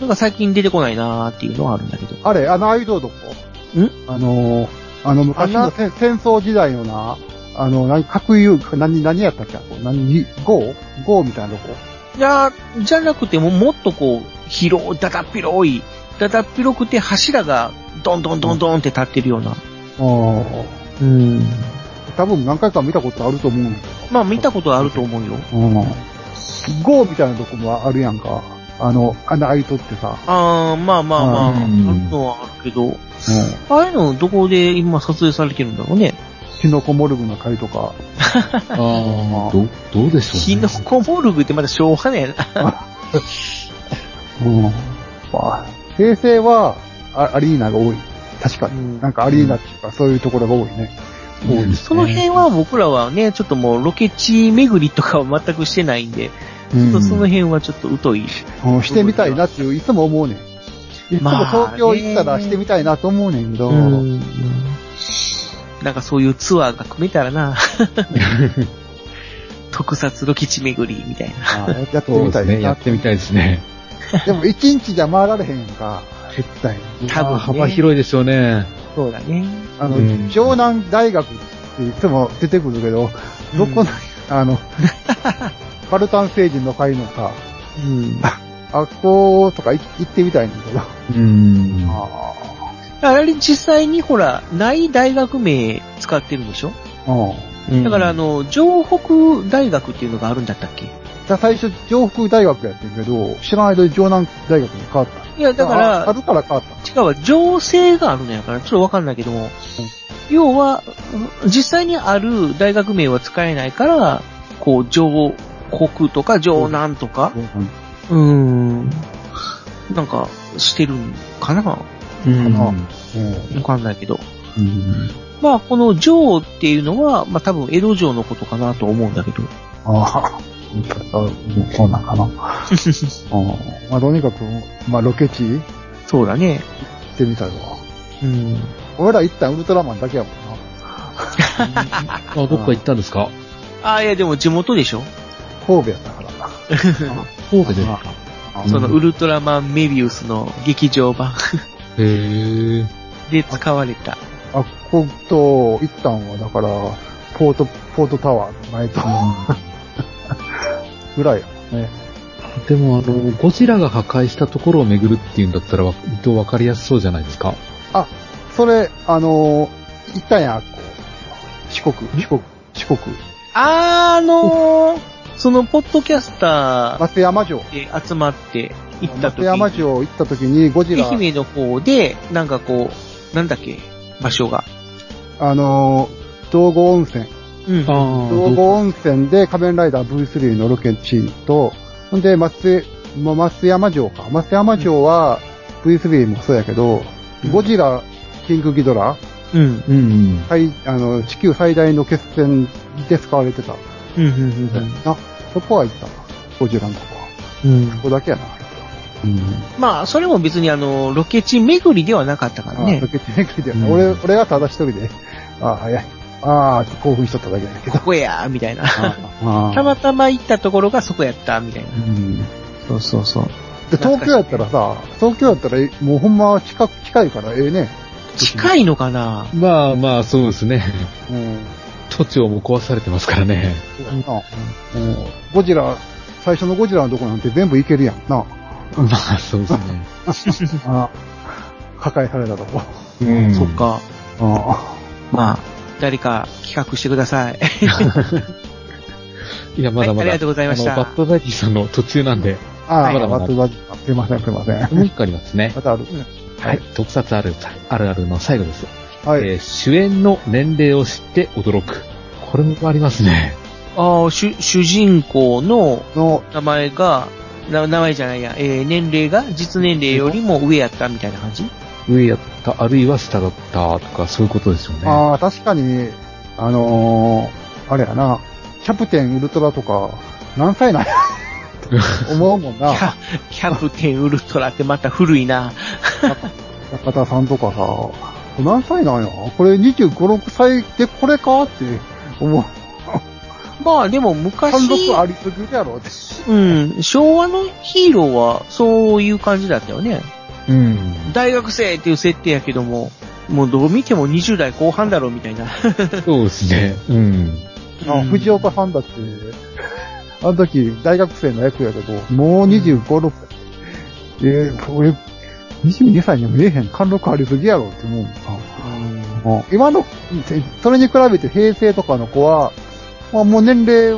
なんか最近出てこないなーっていうのはあるんだけど。あれ、あのアイドルどこ？ん？あのー、あの昔の戦戦争時代のな、あの、何、核融、何、何やったっけ？何、ゴー？ゴーみたいなとこ？いやー、じゃなくてももっとこう、広い、だだっ広い、だだっ広くて柱がドンドンドンドンって立ってるような。あうん。あ。多分何回か見たことあると思うまあ見たことあると思うよ。ど。うん。ゴーみたいなとこもあるやんか。あの、穴開いとってさ。あー、まあまあまあ、あうんるのはあるけど、ああいうのどこで今撮影されてるんだろうね。キノコモルグの会とか。ああ、ど、どうでしょうキノコモルグってまだ昭和ねやな。うん。まあ、平成はアアリーナが多い。確かに。なんかアリーナっていうか、そういうところが多いね。多いですねその辺は僕らはね、ちょっともうロケ地巡りとかは全くしてないんで、ちょっとその辺はちょっと疎い。うんしてみたいなっていう、いつも思うねん。いつもまあね東京行ったらしてみたいなと思うねんけど、うんなんかそういうツアーが組めたらな。特撮ロケ地巡りみたいな。あやってそうですね。みたいな。やってみたいですね。でも一日じゃ回られへんか。絶対に。多分ね幅広いですよね。そうだね。あの、うん城南大学っていつも出てくるけど、どこの、あの、パルタン星人の会のさ、うん。あっことか行行ってみたいんだけど。うん。あれ実際にほら、ない大学名使ってるんでしょ？うん。だからあの、城北大学っていうのがあるんだったっけ？じゃあ最初、城北大学やってるけど、知らない間に城南大学に変わった。いや、だかあら、春から変わった。違うわ、情勢があるのやから、ちょっとわかんないけども、要は、うん実際にある大学名は使えないから、こう、上北とか上南とか、うーん、なんか、してるんかな？わうん。かんないけど。まあ、この城っていうのは、まあ多分江戸城のことかなと思うんだけど。ああ、そうなんかな。うんまあ、とにかく、まあ、ロケ地？行そうだね。ってみたいわ。うん。俺ら一旦ウルトラマンだけやもんな。あ、どっか行ったんですか？ああ、いやでも地元でしょ神戸やったからな。神戸で。そのウルトラマンメビウスの劇場版へえ。で使われた。あっこと、一旦は、だから、ポート、ポートタワーの前と、ぐらいやもんね。でも、あの、ゴジラが破壊したところを巡るっていうんだったら、わ割とわかりやすそうじゃないですか？あ、それ、あのー行ったんや、こう四国、四国、四国。あのー、そのポッドキャスタ松山城。ーで集まって行った時松山城行った時にゴジラ、愛媛の方で、なんかこう、なんだっけ、場所が。あのー道後温泉。うん。あ道後温泉で仮面ライダー V3 のロケ地と、ほんで松、まあ松山城か。松山城は V3 もそうやけど、ゴジラ、キングギドラ、うん。うん。はい、あの、地球最大の決戦で使われてた。うん、うん、うんな、そこは行ったな。ゴジラのとこは。うん。ここだけやな。うん。まあ、それも別にあの、ロケ地巡りではなかったからねあロ。ケ地巡りで、うん俺、俺がただ一人で、ああ、早い。ああ、興奮しとっただけだけど。ここやーみたいな。ああたまたま行ったところがそこやった、みたいな。うん。そうそうそう。で、東京やったらさ、東京やったら、もうほんま近く、近いからええね。近いのかな？まあまあ、そうですね。うん。都庁も壊されてますからね。うんゴジラ、最初のゴジラのとこなんて全部行けるやんな。まあ、そうですね。あ破壊されたとこ。うんそっか。あまあ、誰か企画してください。いや、まだまだ。はいありがとうございましたあのバッドダディさんの途中なんで。あまだまだ。バッドダディすいません、すいません。もう一個ありますね。またある。はい。特撮あるあるあるの最後です。はい。えー主演の年齢を知って驚く。これもありますね。ああ、主、主人公のの名前が、な名前じゃないや、えー年齢が実年齢よりも上やったみたいな感じ？上やった、あるいは下だったとか、そういうことですよね。ああ、確かに、あのー、あれやな、キャプテンウルトラとか、何歳なんや？思うもんな。キャキャプテンウルトラってまた古いな。中田さんとかさ、何歳なんや？これ25、6歳でこれか？って思う。まあでも昔、貫禄ありすぎるやろって。うん、昭和のヒーローはそういう感じだったよね。うん。大学生っていう設定やけども、もうどう見ても20代後半だろうみたいな。そうですね。うん。あ藤岡さんだって、あの時大学生の役やけど、もう25、6歳。えー、これ、22歳には見えへん貫禄ありすぎやろって思うもんな。もう今の、それに比べて平成とかの子は、まあもう年齢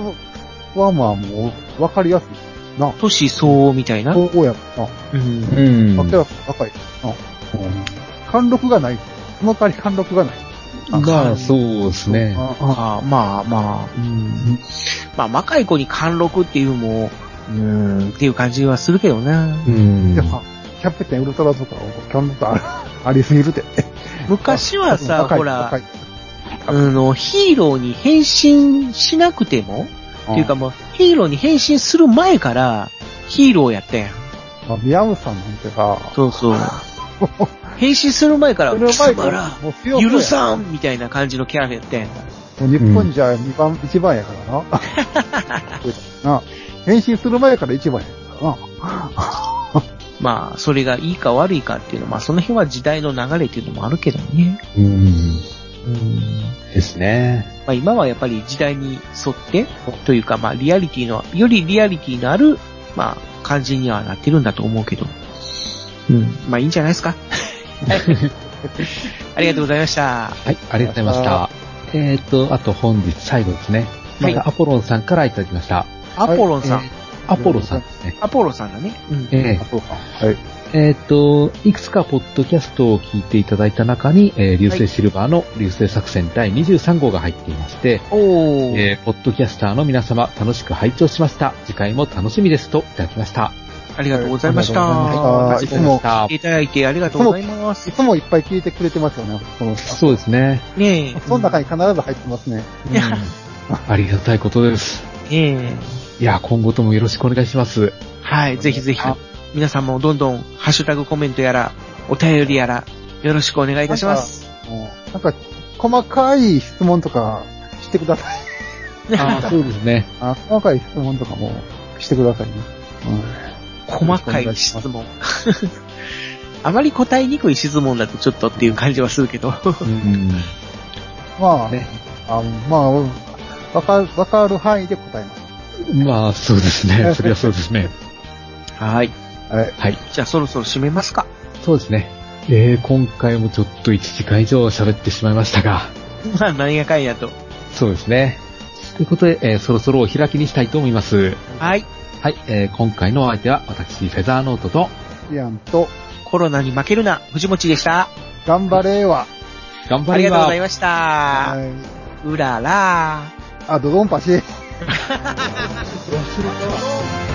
はまあもう分かりやすいな。年相応みたいな？そうやな。うん。うん。明らかに若いな。貫禄がない。その代わり貫禄がない。まあ、そうですね。ああまあまあ、うん。まあ若い子に貫禄っていうも、うん、っていう感じはするけどな。うん。やっぱ、キャプテンウルトラとか、貫禄あるありすぎるで。昔はさ、ほら若い、あの、ヒーローに変身しなくても、っていうかもう、ヒーローに変身する前から、ヒーローやったやん。あ、宮内さんなんてさ、そうそう。変身する前から、貴様ら、許さんみたいな感じのキャラやったやん日本じゃ2番、1番やからな。な 変身する前から1番やからな。まあ、それがいいか悪いかっていうのは、まあ、その辺は時代の流れっていうのもあるけどね。うん。ですね。まあ、今はやっぱり時代に沿って、というか、まあ、リアリティの、よりリアリティのある、まあ、感じにはなってるんだと思うけど。うん。まあ、いいんじゃないですか？はいありがとうございました。はい、ありがとうございました。えっ、と、あと本日最後ですね。はいアポロンさんからいただきました。アポロンさん。えーアポロさんですね。アポロさんだね。うん。えはい。えっ、と、いくつかポッドキャストを聞いていただいた中に、えー流星シルバーの流星作戦第23号が入っていまして、おー。えーポッドキャスターの皆様、楽しく拝聴しました。次回も楽しみですといただきました。ありがとうございました。あいつも、聞いていただいてありがとうございます。いつもいっぱい聞いてくれてますよね、この人。そうですね。ねえ。その中に必ず入ってますね。ありがたいことです。ねいや、今後ともよろしくお願いします。はい、ぜひぜひ、皆さんもどんどん、ハッシュタグコメントやら、お便りやら、よろしくお願いいたします。もうなんか、細かい質問とかしてください。あそうですね。あ細かい質問とかもしてくださいね。細かい質問。あまり答えにくい質問だとちょっとっていう感じはするけど。うん。まあ、あまあ、わかる、わかる範囲で答えます。まあ、そうですね。それはそうですね。はい。はい。はい。じゃあそろそろ締めますか。そうですね。えー、今回もちょっと1時間以上喋ってしまいましたが、まあ、なんやかんやと。そうですね。ということで、えーそろそろお開きにしたいと思います。はい。はい、えー今回のお相手は私、フェザーノートと、イアンと、コロナに負けるな、藤持でした。頑張れは。頑張りありがとうございまました。はい。うららあ、ドドンパシ。ー。